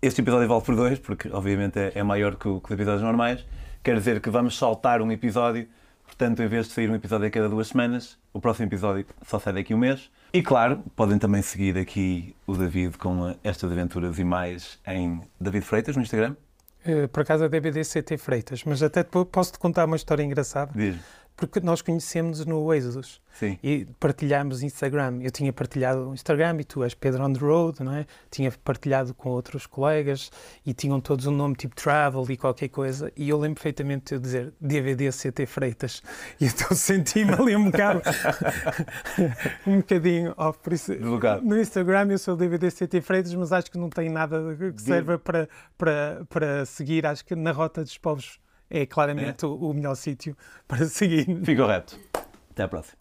este episódio vale por dois, porque obviamente é, é maior que, que os episódios normais. Quer dizer que vamos saltar um episódio, portanto, em vez de sair um episódio a cada duas semanas, o próximo episódio só sai daqui um mês. E claro, podem também seguir aqui o David com estas aventuras e mais em David Freitas no Instagram. Uh, por acaso a DBD CT Freitas, mas até posso-te contar uma história engraçada. Diz. Porque nós conhecemos no Êxodos Sim. e partilhámos Instagram. Eu tinha partilhado o Instagram e tu és Pedro on the Road, não é? Tinha partilhado com outros colegas e tinham todos um nome tipo Travel e qualquer coisa. E eu lembro perfeitamente de eu dizer DVD CT Freitas. E então senti-me ali um bocado, um bocadinho off. Por isso, no Instagram eu sou DVD CT Freitas, mas acho que não tem nada que serva para, para, para seguir. Acho que na Rota dos Povos é claramente é. o melhor sítio para seguir. Ficou reto. Até à próxima.